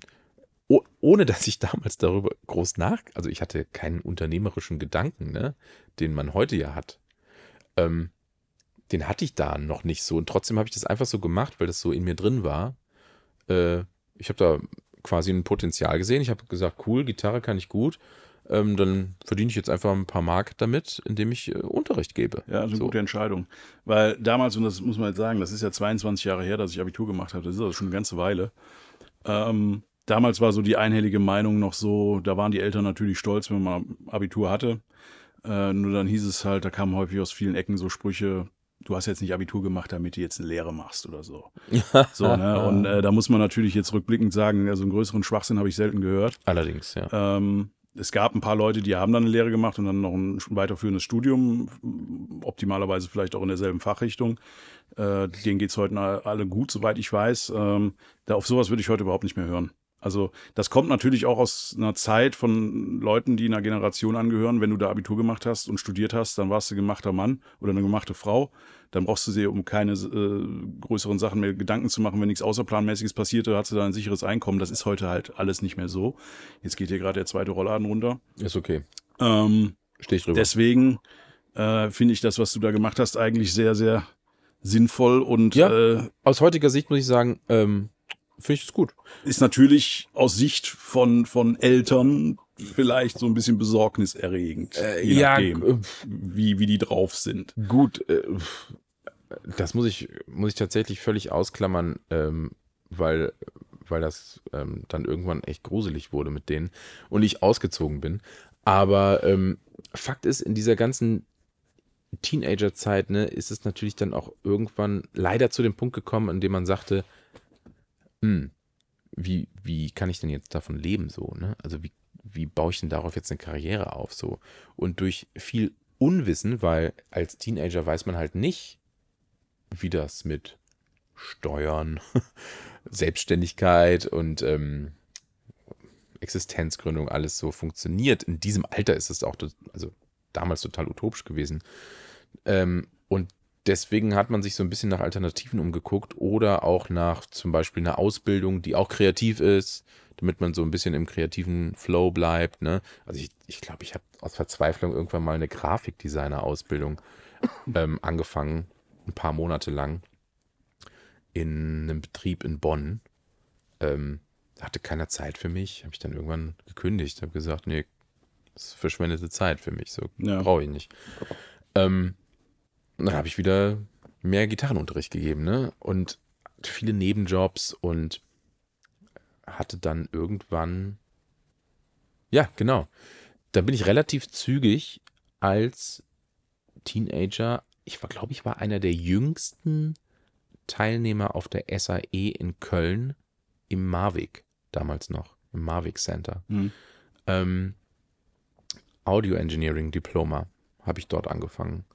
oh, ohne dass ich damals darüber groß nach, also ich hatte keinen unternehmerischen Gedanken, ne, den man heute ja hat. Ähm, den hatte ich da noch nicht so. Und trotzdem habe ich das einfach so gemacht, weil das so in mir drin war. Äh, ich habe da quasi ein Potenzial gesehen. Ich habe gesagt, cool, Gitarre kann ich gut. Ähm, dann verdiene ich jetzt einfach ein paar Mark damit, indem ich äh, Unterricht gebe. Ja, das ist eine So. gute Entscheidung. Weil damals, und das muss man jetzt sagen, das ist ja 22 Jahre her, dass ich Abitur gemacht habe, das ist also schon eine ganze Weile. Ähm, damals war so die einhellige Meinung noch so, da waren die Eltern natürlich stolz, wenn man Abitur hatte. Äh, nur dann hieß es halt, da kamen häufig aus vielen Ecken so Sprüche, du hast jetzt nicht Abitur gemacht, damit du jetzt eine Lehre machst oder so. [laughs] So, ne? Und äh, da muss man natürlich jetzt rückblickend sagen, also einen größeren Schwachsinn habe ich selten gehört. Allerdings, ja. Ähm, es gab ein paar Leute, die haben dann eine Lehre gemacht und dann noch ein weiterführendes Studium, optimalerweise vielleicht auch in derselben Fachrichtung. Äh, denen geht's heute alle gut, soweit ich weiß. Ähm, da auf sowas würde ich heute überhaupt nicht mehr hören. Also das kommt natürlich auch aus einer Zeit von Leuten, die einer Generation angehören. Wenn du da Abitur gemacht hast und studiert hast, dann warst du gemachter Mann oder eine gemachte Frau. Dann brauchst du dir um keine äh, größeren Sachen mehr Gedanken zu machen. Wenn nichts Außerplanmäßiges passierte, hast du da ein sicheres Einkommen. Das ist heute halt alles nicht mehr so. Jetzt geht hier gerade der zweite Rollladen runter. Ist okay. Ähm, Stehe ich drüber. deswegen äh, finde ich das, was du da gemacht hast, eigentlich sehr, sehr sinnvoll und Ja. äh, Aus heutiger Sicht muss ich sagen, ähm, finde ich es gut. ist natürlich aus Sicht von, von Eltern vielleicht so ein bisschen besorgniserregend. je nachdem, äh, wie, wie die drauf sind. Gut, äh, das muss ich, muss ich tatsächlich völlig ausklammern, ähm, weil, weil das ähm, dann irgendwann echt gruselig wurde mit denen und ich ausgezogen bin. Aber ähm, Fakt ist, in dieser ganzen Teenagerzeit ne, ist es natürlich dann auch irgendwann leider zu dem Punkt gekommen, an dem man sagte, hm, wie, wie kann ich denn jetzt davon leben so? Ne? Also wie, wie baue ich denn darauf jetzt eine Karriere auf so? Und durch viel Unwissen, weil als Teenager weiß man halt nicht, wie das mit Steuern, [laughs] Selbstständigkeit und ähm, Existenzgründung alles so funktioniert. In diesem Alter ist es auch, also damals total utopisch gewesen. Ähm, und deswegen hat man sich so ein bisschen nach Alternativen umgeguckt oder auch nach zum Beispiel einer Ausbildung, die auch kreativ ist, damit man so ein bisschen im kreativen Flow bleibt. Ne? Also ich glaube, ich, glaub, ich habe aus Verzweiflung irgendwann mal eine Grafikdesigner-Ausbildung [clears throat] ähm, angefangen, ein paar Monate lang in einem Betrieb in Bonn. Ähm, hatte keiner Zeit für mich, habe ich dann irgendwann gekündigt, habe gesagt, nee, das ist verschwendete Zeit für mich, so Ja. brauche ich nicht. Ähm, dann habe ich wieder mehr Gitarrenunterricht gegeben, ne? Und viele Nebenjobs und hatte dann irgendwann, ja, genau. Da bin ich relativ zügig als Teenager, ich war, glaube ich, war einer der jüngsten Teilnehmer auf der SAE in Köln im Mavic, damals noch, im Mavic Center. Hm. Ähm, Audio Engineering Diploma habe ich dort angefangen.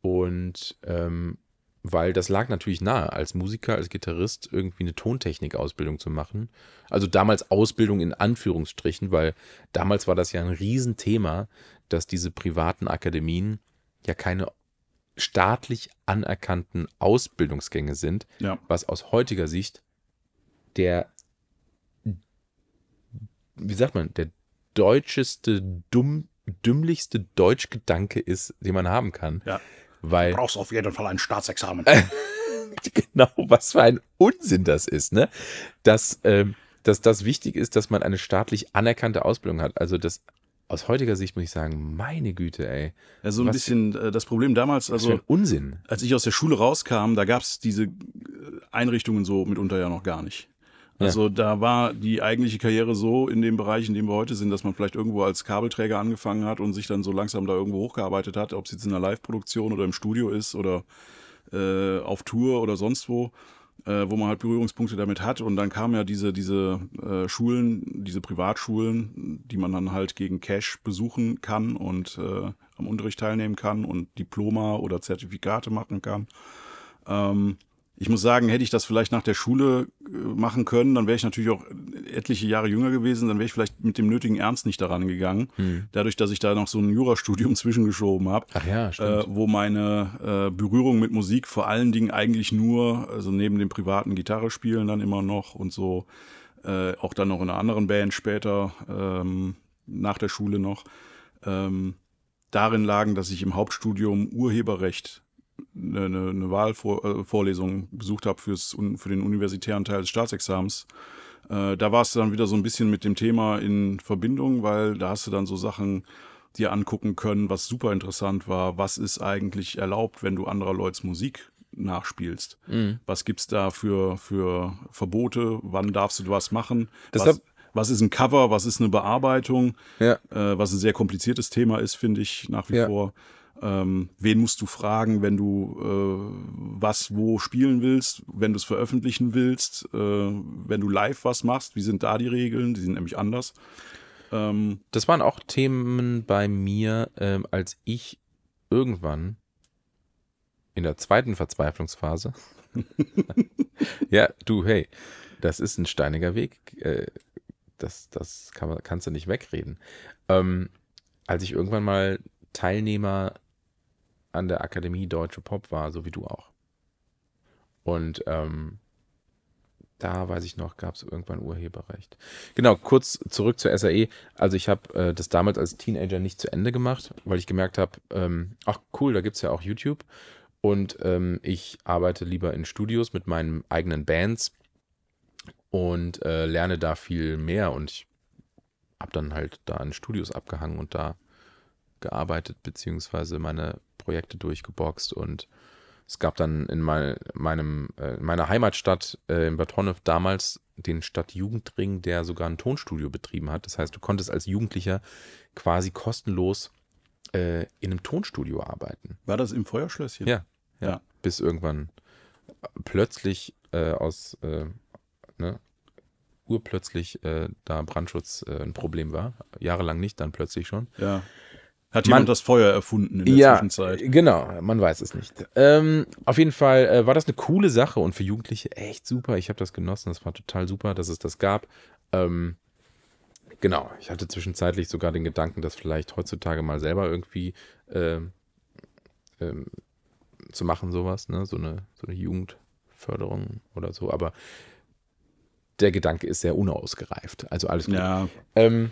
Und ähm, weil das lag natürlich nahe, als Musiker, als Gitarrist irgendwie eine Tontechnik-Ausbildung zu machen. Also damals Ausbildung in Anführungsstrichen, weil damals war das ja ein Riesenthema, dass diese privaten Akademien ja keine staatlich anerkannten Ausbildungsgänge sind, Ja. was aus heutiger Sicht der, wie sagt man, der deutscheste, dumm, dümmlichste Deutschgedanke ist, den man haben kann. Ja. Weil brauchst auf jeden Fall ein Staatsexamen. [laughs] genau, was für ein Unsinn das ist, ne? Dass, ähm, dass das wichtig ist, dass man eine staatlich anerkannte Ausbildung hat. Also das aus heutiger Sicht muss ich sagen, meine Güte, ey. Ja, so ein Was- bisschen äh, das Problem damals, Was für also ein Unsinn. als ich aus der Schule rauskam, da gab es diese äh, Einrichtungen so mitunter ja noch gar nicht. Also da war die eigentliche Karriere so in dem Bereich, in dem wir heute sind, dass man vielleicht irgendwo als Kabelträger angefangen hat und sich dann so langsam da irgendwo hochgearbeitet hat, ob es jetzt in einer Live-Produktion oder im Studio ist oder äh, auf Tour oder sonst wo, äh, wo man halt Berührungspunkte damit hat. Und dann kamen ja diese, diese äh, Schulen, diese Privatschulen, die man dann halt gegen Cash besuchen kann und äh, am Unterricht teilnehmen kann und Diploma oder Zertifikate machen kann. Ähm, ich muss sagen, hätte ich das vielleicht nach der Schule äh, machen können, dann wäre ich natürlich auch etliche Jahre jünger gewesen, dann wäre ich vielleicht mit dem nötigen Ernst nicht daran gegangen. Dadurch, dass ich da noch so ein Jurastudium [laughs] zwischengeschoben habe, ja, äh, wo meine äh, Berührung mit Musik vor allen Dingen eigentlich nur, also neben dem privaten Gitarre spielen dann immer noch und so, äh, auch dann noch in einer anderen Band später, ähm, nach der Schule noch, ähm, darin lagen, dass ich im Hauptstudium Urheberrecht eine, eine, Wahlvorlesung besucht habe fürs, für den universitären Teil des Staatsexamens. Äh, da warst du dann wieder so ein bisschen mit dem Thema in Verbindung, weil da hast du dann so Sachen dir angucken können, was super interessant war. Was ist eigentlich erlaubt, wenn du anderer Leute's Musik nachspielst? Mhm. Was gibt's da für, für Verbote? Wann darfst du was machen? Was, was ist ein Cover? Was ist eine Bearbeitung? Ja. äh, was ein sehr kompliziertes Thema ist, finde ich nach wie Ja. vor. Ähm, wen musst du fragen, wenn du äh, was wo spielen willst, wenn du es veröffentlichen willst, äh, wenn du live was machst, wie sind da die Regeln? Die sind nämlich anders. Ähm, Das waren auch Themen bei mir, ähm, als ich irgendwann in der zweiten Verzweiflungsphase. [laughs] ja, du, hey, das ist ein steiniger Weg. Äh, das, das kann man, kannst du nicht wegreden. Ähm, als ich irgendwann mal Teilnehmer an der Akademie Deutsche Pop war, so wie du auch. Und ähm, da weiß ich noch, gab es irgendwann Urheberrecht. Genau, kurz zurück zur SAE. Also ich habe äh, das damals als Teenager nicht zu Ende gemacht, weil ich gemerkt habe, ähm, ach cool, da gibt es ja auch YouTube. Und ähm, ich arbeite lieber in Studios mit meinen eigenen Bands und äh, lerne da viel mehr. Und ich habe dann halt da in Studios abgehangen und da gearbeitet, beziehungsweise meine Projekte durchgeboxt und es gab dann in, mein, meinem, äh, in meiner Heimatstadt äh, in Bad Honnef damals den Stadtjugendring, der sogar ein Tonstudio betrieben hat. Das heißt, du konntest als Jugendlicher quasi kostenlos äh, in einem Tonstudio arbeiten. War das im Feuerschlösschen? Ja, ja. ja. Bis irgendwann plötzlich äh, aus, äh, ne, urplötzlich äh, da Brandschutz ein Problem war. Jahrelang nicht, dann plötzlich schon. Ja. Hat jemand man, das Feuer erfunden in der ja, Zwischenzeit? Genau, man weiß es nicht. Ähm, auf jeden Fall äh, war das eine coole Sache und für Jugendliche echt super. Ich habe das genossen, das war total super, dass es das gab. Ähm, genau, ich hatte zwischenzeitlich sogar den Gedanken, das vielleicht heutzutage mal selber irgendwie äh, ähm, zu machen, sowas, ne? so, eine, so eine Jugendförderung oder so. Aber der Gedanke ist sehr unausgereift. Also alles gut. Ja. Ähm,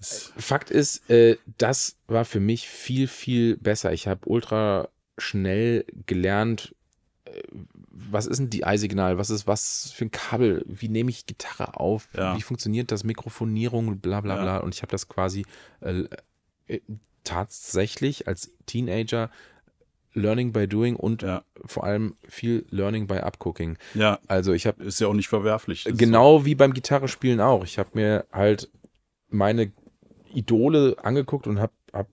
Fakt ist, äh, das war für mich viel, viel besser. Ich habe ultra schnell gelernt, äh, was ist ein DI-Signal, was ist was für ein Kabel, wie nehme ich Gitarre auf, ja. wie funktioniert das, Mikrofonierung, bla bla ja. bla. Und ich habe das quasi äh, äh, tatsächlich als Teenager Learning by Doing und ja. vor allem viel Learning by Upcooking. Ja. Also ich habe ist ja auch nicht verwerflich. Genau wie beim Gitarre spielen auch. Ich habe mir halt meine Idole angeguckt und habe hab,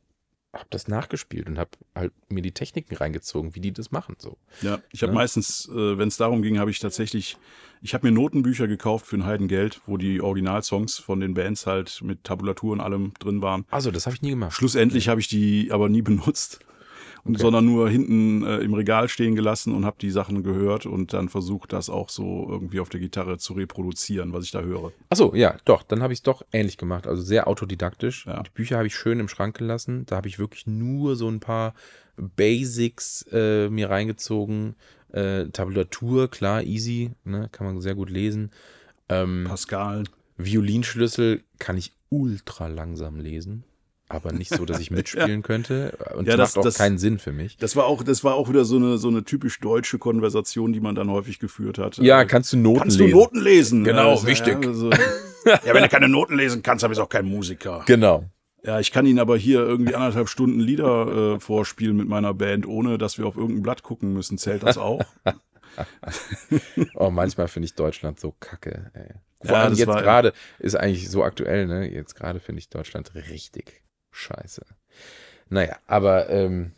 hab das nachgespielt und habe halt mir die Techniken reingezogen, wie die das machen. So. Ja, ich habe ja? meistens, äh, wenn es darum ging, habe ich tatsächlich, ich habe mir Notenbücher gekauft für ein Heidengeld, wo die Originalsongs von den Bands halt mit Tabulatur und allem drin waren. Also, das habe ich nie gemacht. Schlussendlich okay. habe ich die aber nie benutzt okay. sondern nur hinten äh, im Regal stehen gelassen und habe die Sachen gehört und dann versucht, das auch so irgendwie auf der Gitarre zu reproduzieren, was ich da höre. Achso, ja, doch, dann habe ich es doch ähnlich gemacht. Also sehr autodidaktisch. Ja. Die Bücher habe ich schön im Schrank gelassen. Da habe ich wirklich nur so ein paar Basics äh, mir reingezogen. Äh, Tabulatur, klar, easy, ne, kann man sehr gut lesen. Ähm, Pascal. Violinschlüssel kann ich ultra langsam lesen aber nicht so, dass ich [laughs] mitspielen ja. könnte. Und ja, das macht auch das, keinen Sinn für mich. Das war auch, das war auch wieder so eine, so eine typisch deutsche Konversation, die man dann häufig geführt hat. Ja, kannst du Noten kannst lesen? Kannst du Noten lesen? Genau, also, wichtig. Ja, also, ja, wenn du keine Noten lesen kannst, dann bist du auch kein Musiker. Genau. Ja, ich kann Ihnen aber hier irgendwie anderthalb Stunden Lieder äh, vorspielen mit meiner Band, ohne dass wir auf irgendein Blatt gucken müssen. Zählt das auch? [laughs] oh, manchmal finde ich Deutschland so kacke. Ey. Vor ja, allem jetzt gerade ist eigentlich so aktuell, ne? Jetzt gerade finde ich Deutschland richtig scheiße. Naja, aber ähm,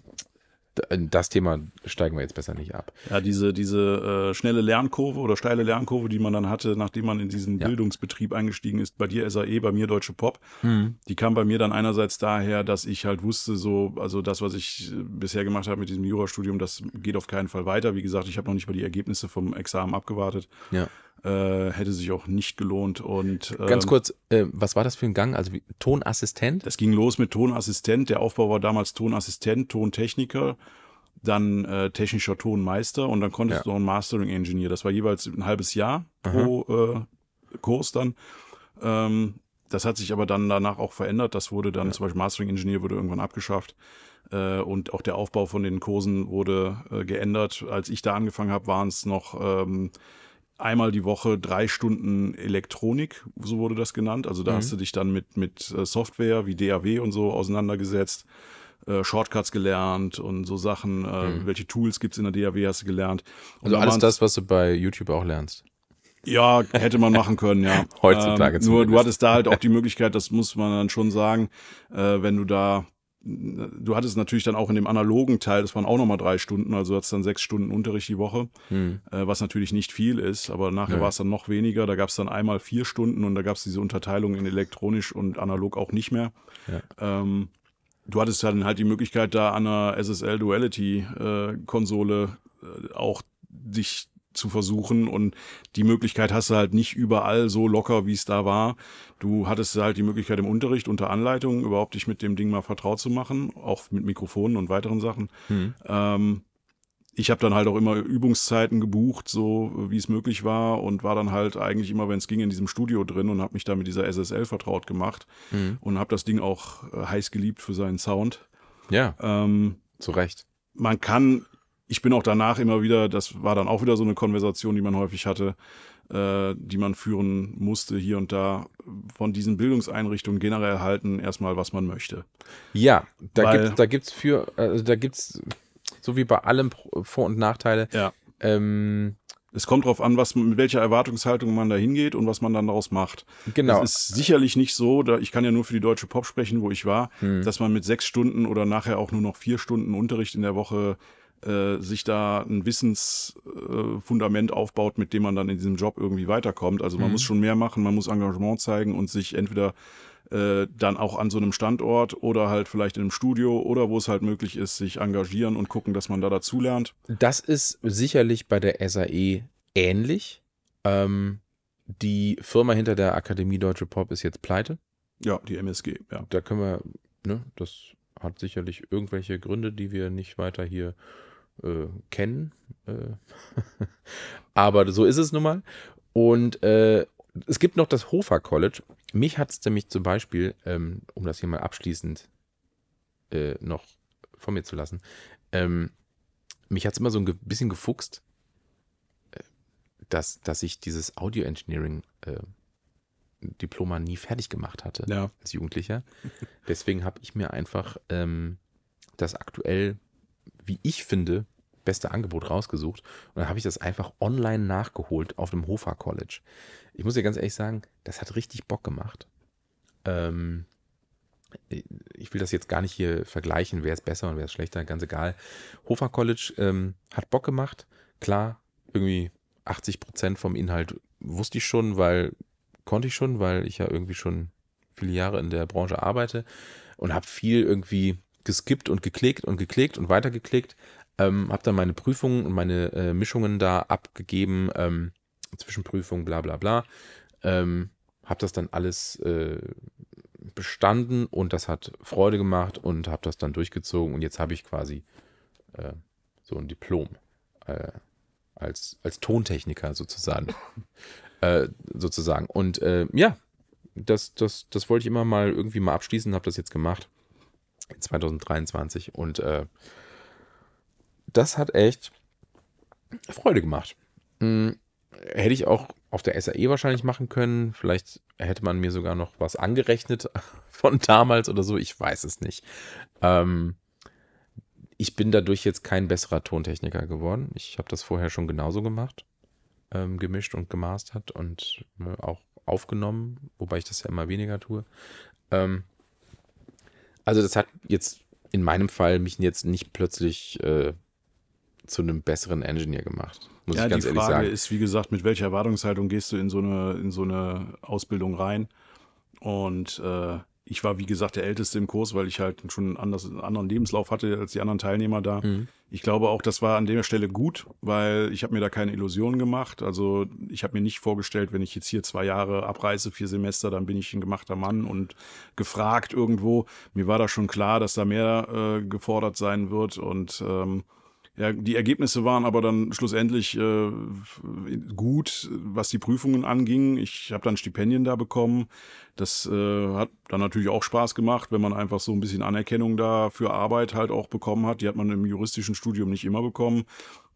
das Thema steigen wir jetzt besser nicht ab. Ja, diese, diese äh, schnelle Lernkurve oder steile Lernkurve, die man dann hatte, nachdem man in diesen ja. Bildungsbetrieb eingestiegen ist, bei dir SAE, bei mir Deutsche Pop, mhm. die kam bei mir dann einerseits daher, dass ich halt wusste, so, also das, was ich äh, bisher gemacht habe mit diesem Jurastudium, das geht auf keinen Fall weiter. Wie gesagt, ich habe noch nicht mal die Ergebnisse vom Examen abgewartet. Ja. Äh, hätte sich auch nicht gelohnt. Und, ähm, Ganz kurz, äh, was war das für ein Gang? Also wie, Tonassistent? Es ging los mit Tonassistent. Der Aufbau war damals Tonassistent, Tontechniker, dann äh, technischer Tonmeister und dann konntest ja. du noch einen Mastering Engineer. Das war jeweils ein halbes Jahr pro äh, Kurs dann. Ähm, das hat sich aber dann danach auch verändert. Das wurde dann, ja. zum Beispiel Mastering Engineer wurde irgendwann abgeschafft. Äh, und auch der Aufbau von den Kursen wurde äh, geändert. Als ich da angefangen habe, waren es noch ähm, einmal die Woche drei Stunden Elektronik, so wurde das genannt. Also da mhm. hast du dich dann mit, mit äh, Software wie DAW und so auseinandergesetzt, äh, Shortcuts gelernt und so Sachen, äh, mhm. welche Tools gibt's in der DAW hast du gelernt. Und also alles das, was du bei YouTube auch lernst. Ja, hätte man machen können, ja. [laughs] Heutzutage ähm, Nur du hattest da halt auch die Möglichkeit, das muss man dann schon sagen, äh, wenn du da du hattest natürlich dann auch in dem analogen Teil, das waren auch nochmal drei Stunden, also du hattest dann sechs Stunden Unterricht die Woche, hm. äh, was natürlich nicht viel ist, aber nachher ja. war es dann noch weniger. Da gab es dann einmal vier Stunden und da gab es diese Unterteilung in elektronisch und analog auch nicht mehr. Ja. Ähm, du hattest dann halt die Möglichkeit, da an einer SSL Duality äh, Konsole äh, auch dich zu versuchen. Und die Möglichkeit hast du halt nicht überall so locker, wie es da war. Du hattest halt die Möglichkeit im Unterricht unter Anleitung überhaupt dich mit dem Ding mal vertraut zu machen, auch mit Mikrofonen und weiteren Sachen. Mhm. Ähm, ich habe dann halt auch immer Übungszeiten gebucht, so wie es möglich war und war dann halt eigentlich immer, wenn es ging, in diesem Studio drin und habe mich da mit dieser SSL vertraut gemacht Mhm. und habe das Ding auch äh, heiß geliebt für seinen Sound. Ja, Ähm, zu Recht. man kann, ich bin auch danach immer wieder, das war dann auch wieder so eine Konversation, die man häufig hatte, äh, die man führen musste hier und da, von diesen Bildungseinrichtungen generell halten, erstmal, was man möchte. Ja, da Weil- gibt's, da gibt's für, also da gibt's so wie bei allem Vor- und Nachteile. Ja. Ähm, Es kommt drauf an, was, mit welcher Erwartungshaltung man da hingeht und was man dann daraus macht. genau. Es ist sicherlich nicht so, da, ich kann ja nur für die deutsche Pop sprechen, wo ich war, Hm. dass man mit sechs Stunden oder nachher auch nur noch vier Stunden Unterricht in der Woche äh, sich da ein Wissensfundament äh, aufbaut, mit dem man dann in diesem Job irgendwie weiterkommt. Also man Mhm. muss schon mehr machen, man muss Engagement zeigen und sich entweder äh, dann auch an so einem Standort oder halt vielleicht in einem Studio oder wo es halt möglich ist, sich engagieren und gucken, dass man da dazulernt. Das ist sicherlich bei der SAE ähnlich. Ähm, die Firma hinter der Akademie Deutsche Pop ist jetzt pleite. Ja, die MSG, ja. Da können wir, ne, das hat sicherlich irgendwelche Gründe, die wir nicht weiter hier äh, kennen. Äh, [laughs] aber so ist es nun mal. Und äh, es gibt noch das Hofer College. Mich hat es nämlich zum Beispiel, ähm, um das hier mal abschließend äh, noch von mir zu lassen, ähm, mich hat es immer so ein bisschen gefuchst, äh, dass, dass ich dieses Audio Engineering äh, Diploma nie fertig gemacht hatte Ja, als Jugendlicher. Deswegen habe ich mir einfach ähm, das aktuell, wie ich finde, beste Angebot rausgesucht. Und dann habe ich das einfach online nachgeholt auf dem Hofer College. Ich muss dir ganz ehrlich sagen, das hat richtig Bock gemacht. Ähm, ich will das jetzt gar nicht hier vergleichen, wer ist besser und wer ist schlechter, ganz egal. Hofer College ähm, hat Bock gemacht. Klar, irgendwie 80 Prozent vom Inhalt wusste ich schon, weil konnte ich schon, weil ich ja irgendwie schon viele Jahre in der Branche arbeite und habe viel irgendwie geskippt und geklickt und geklickt und weitergeklickt. Ähm, habe dann meine Prüfungen und meine äh, Mischungen da abgegeben, ähm, Zwischenprüfung, bla bla bla. Ähm, habe das dann alles äh, bestanden und das hat Freude gemacht und habe das dann durchgezogen und jetzt habe ich quasi äh, so ein Diplom äh, als, als Tontechniker sozusagen. [laughs] äh, sozusagen. Und äh, ja, das, das, das wollte ich immer mal irgendwie mal abschließen, habe das jetzt gemacht. 2023 und äh, das hat echt Freude gemacht. Hm, hätte ich auch auf der SAE wahrscheinlich machen können. Vielleicht hätte man mir sogar noch was angerechnet [laughs] von damals oder so. Ich weiß es nicht. Ähm, ich bin dadurch jetzt kein besserer Tontechniker geworden. Ich habe das vorher schon genauso gemacht. Ähm, gemischt und gemastert und ne, auch aufgenommen, wobei ich das ja immer weniger tue. Ähm, also das hat jetzt in meinem Fall mich jetzt nicht plötzlich äh, zu einem besseren Engineer gemacht, muss ja, ich ganz die ehrlich Frage sagen. ist, wie gesagt, mit welcher Erwartungshaltung gehst du in so eine, in so eine Ausbildung rein? Und äh, ich war, wie gesagt, der Älteste im Kurs, weil ich halt schon einen, anders, einen anderen Lebenslauf hatte als die anderen Teilnehmer da. Mhm. Ich glaube auch, das war an der Stelle gut, weil ich habe mir da keine Illusionen gemacht. Also ich habe mir nicht vorgestellt, wenn ich jetzt hier zwei Jahre abreise, vier Semester, dann bin ich ein gemachter Mann und gefragt irgendwo. Mir war da schon klar, dass da mehr äh, gefordert sein wird und ähm, ja, die Ergebnisse waren aber dann schlussendlich äh, gut, was die Prüfungen anging. Ich habe dann Stipendien da bekommen. Das äh, hat dann natürlich auch Spaß gemacht, wenn man einfach so ein bisschen Anerkennung da für Arbeit halt auch bekommen hat. Die hat man im juristischen Studium nicht immer bekommen.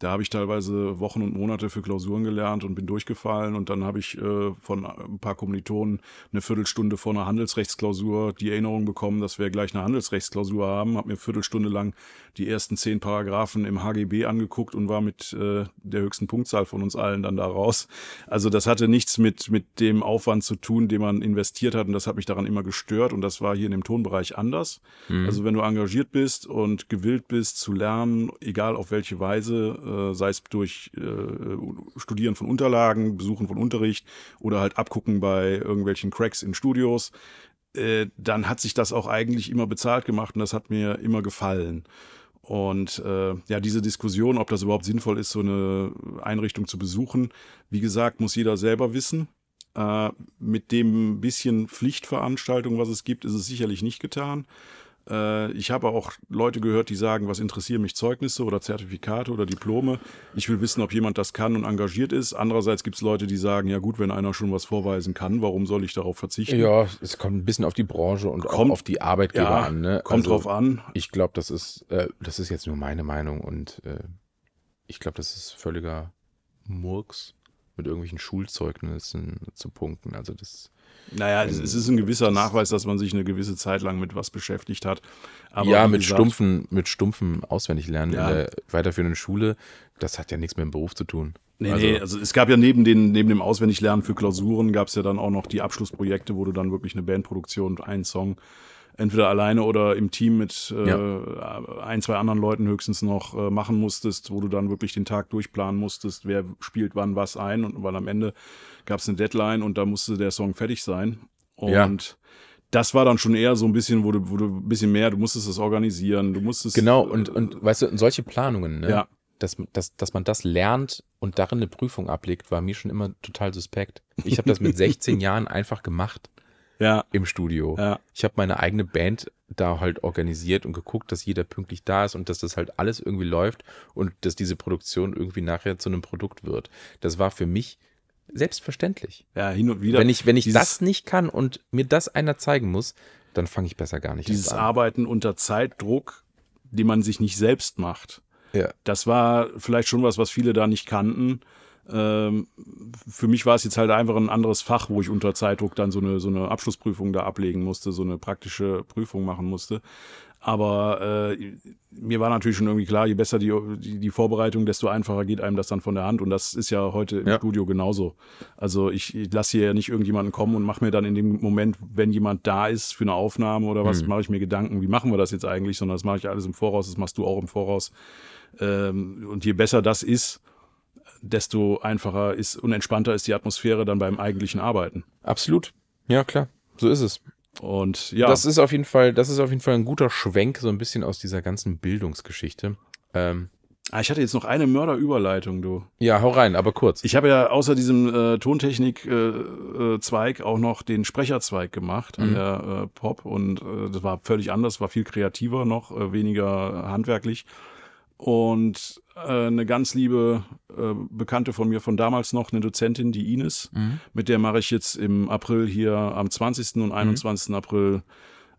Da habe ich teilweise Wochen und Monate für Klausuren gelernt und bin durchgefallen. Und dann habe ich äh, von ein paar Kommilitonen eine Viertelstunde vor einer Handelsrechtsklausur die Erinnerung bekommen, dass wir gleich eine Handelsrechtsklausur haben. Habe mir eine Viertelstunde lang die ersten zehn Paragraphen im HGB angeguckt und war mit äh, der höchsten Punktzahl von uns allen dann da raus. Also das hatte nichts mit, mit dem Aufwand zu tun, den man investiert hat. Und das hat mich daran immer gestört. Und das war hier in dem Tonbereich anders. Mhm. Also wenn du engagiert bist und gewillt bist zu lernen, egal auf welche Weise, äh, sei es durch äh, Studieren von Unterlagen, Besuchen von Unterricht oder halt abgucken bei irgendwelchen Cracks in Studios, äh, dann hat sich das auch eigentlich immer bezahlt gemacht und das hat mir immer gefallen. Und äh, ja, diese Diskussion, ob das überhaupt sinnvoll ist, so eine Einrichtung zu besuchen, wie gesagt, muss jeder selber wissen. Äh, mit dem bisschen Pflichtveranstaltung, was es gibt, ist es sicherlich nicht getan. Äh, ich habe auch Leute gehört, die sagen, was interessieren mich Zeugnisse oder Zertifikate oder Diplome. Ich will wissen, ob jemand das kann und engagiert ist. Andererseits gibt es Leute, die sagen, ja gut, wenn einer schon was vorweisen kann, warum soll ich darauf verzichten? Ja, es kommt ein bisschen auf die Branche und Kommt- auf die Arbeitgeber Ja, an. Ne? Kommt Also, drauf an. Ich glaube, das ist, äh, das ist jetzt nur meine Meinung und äh, ich glaube, das ist völliger Murks, mit irgendwelchen Schulzeugnissen zu punkten. Also das, Naja, es, es ist ein gewisser Nachweis, dass man sich eine gewisse Zeit lang mit was beschäftigt hat. Aber ja, mit gesagt, stumpfen, mit stumpfen Auswendiglernen Ja. in der weiterführenden Schule, das hat ja nichts mit dem Beruf zu tun. Nee, Also- nee, also es gab ja neben, den, neben dem Auswendiglernen für Klausuren, gab es ja dann auch noch die Abschlussprojekte, wo du dann wirklich eine Bandproduktion und einen Song entweder alleine oder im Team mit äh, ein, zwei anderen Leuten höchstens noch äh, machen musstest, wo du dann wirklich den Tag durchplanen musstest, wer spielt wann was ein und weil am Ende gab es eine Deadline und da musste der Song fertig sein. Und Ja. das war dann schon eher so ein bisschen, wo du, wo du ein bisschen mehr, du musstest es organisieren, du musstest Genau, und, und weißt du, solche Planungen, ne? Ja. Dass, dass, dass man das lernt und darin eine Prüfung ablegt, war mir schon immer total suspekt. Ich habe das mit [laughs] 16 Jahren einfach gemacht ja, im Studio. ja, Ich habe meine eigene Band da halt organisiert und geguckt, dass jeder pünktlich da ist und dass das halt alles irgendwie läuft und dass diese Produktion irgendwie nachher zu einem Produkt wird. Das war für mich selbstverständlich. ja, hin und wieder. wenn ich, wenn ich dieses- das nicht kann und mir das einer zeigen muss, dann fange ich besser gar nicht dieses an. Arbeiten unter Zeitdruck, den man sich nicht selbst macht. Ja. Das war vielleicht schon was, was viele da nicht kannten. Ähm, für mich war es jetzt halt einfach ein anderes Fach, wo ich unter Zeitdruck dann so eine, so eine Abschlussprüfung da ablegen musste, so eine praktische Prüfung machen musste. Aber äh, mir war natürlich schon irgendwie klar, je besser die, die, die Vorbereitung, desto einfacher geht einem das dann von der Hand. Und das ist ja heute im Ja. Studio genauso. Also ich, ich lasse hier ja nicht irgendjemanden kommen und mache mir dann in dem Moment, wenn jemand da ist für eine Aufnahme oder was, Mhm. mache ich mir Gedanken, wie machen wir das jetzt eigentlich, sondern das mache ich alles im Voraus, das machst du auch im Voraus. Ähm, und je besser das ist, desto einfacher ist und entspannter ist die Atmosphäre dann beim eigentlichen Arbeiten. Absolut. Ja, klar. So ist es. Und ja, Das ist auf jeden Fall, das ist auf jeden Fall ein guter Schwenk, so ein bisschen aus dieser ganzen Bildungsgeschichte. Ähm, Ah, ich hatte jetzt noch eine Mörderüberleitung, du. ja, hau rein, aber kurz. Ich habe ja außer diesem äh, Tontechnik-Zweig auch noch den Sprecherzweig gemacht an Mhm. der äh, Pop und äh, das war völlig anders, war viel kreativer noch, äh, weniger handwerklich. Und äh, eine ganz liebe äh, Bekannte von mir von damals noch, eine Dozentin, die Ines, Mhm. mit der mache ich jetzt im April hier am 20. und 21. April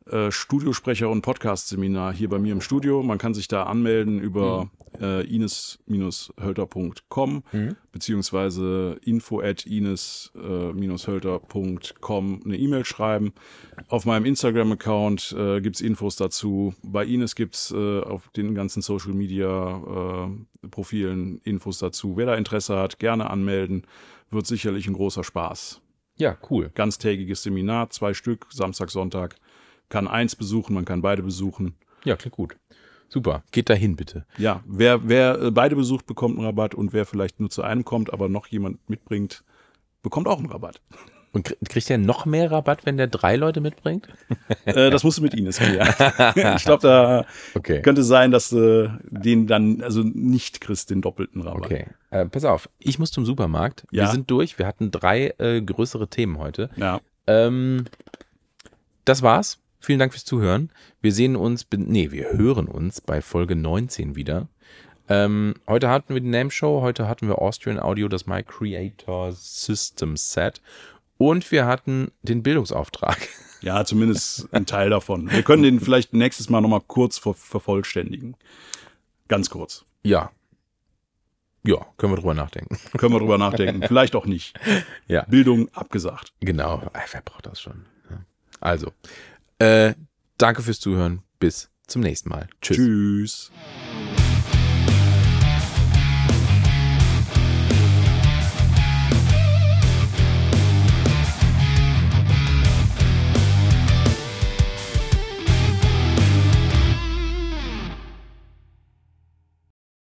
äh, Studiosprecher und Podcast-Seminar hier bei mir im Studio. Man kann sich da anmelden über äh, ines-hölter.com Mhm. beziehungsweise info at ines-hölter.com eine E-Mail schreiben. Auf meinem Instagram-Account äh, gibt es Infos dazu. Bei Ines gibt es äh, auf den ganzen Social-Media-Profilen Infos dazu. Wer da Interesse hat, gerne anmelden. Wird sicherlich ein großer Spaß. Ja, cool. Ganztägiges Seminar, zwei Stück, Samstag, Sonntag. Kann eins besuchen, man kann beide besuchen. Ja, klingt gut. Super. Geht dahin, bitte. Ja, wer, wer äh, beide besucht, bekommt einen Rabatt und wer vielleicht nur zu einem kommt, aber noch jemand mitbringt, bekommt auch einen Rabatt. Und krie- kriegt er noch mehr Rabatt, wenn der drei Leute mitbringt? äh, das musst du mit Ines klären. [laughs] ich glaube, da Okay. könnte sein, dass du den dann, also nicht kriegst, den doppelten Rabatt. Okay. Äh, pass auf, ich muss zum Supermarkt. Ja. Wir sind durch. Wir hatten drei äh, größere Themen heute. Ja, Ähm, das war's. Vielen Dank fürs Zuhören. Wir sehen uns, nee, wir hören uns bei Folge 19 wieder. Ähm, heute hatten wir die Name Show, heute hatten wir Austrian Audio, das My Creator System Set und wir hatten den Bildungsauftrag. [laughs] ja, zumindest ein Teil davon. Wir können den vielleicht nächstes Mal nochmal kurz ver vervollständigen. Ganz kurz. Ja. Ja, können wir drüber nachdenken. [laughs] Können wir drüber nachdenken. Vielleicht auch nicht. Ja. Bildung abgesagt. Genau. Wer braucht das schon? Also, äh, danke fürs Zuhören. Bis zum nächsten Mal. Tschüss. Tschüss.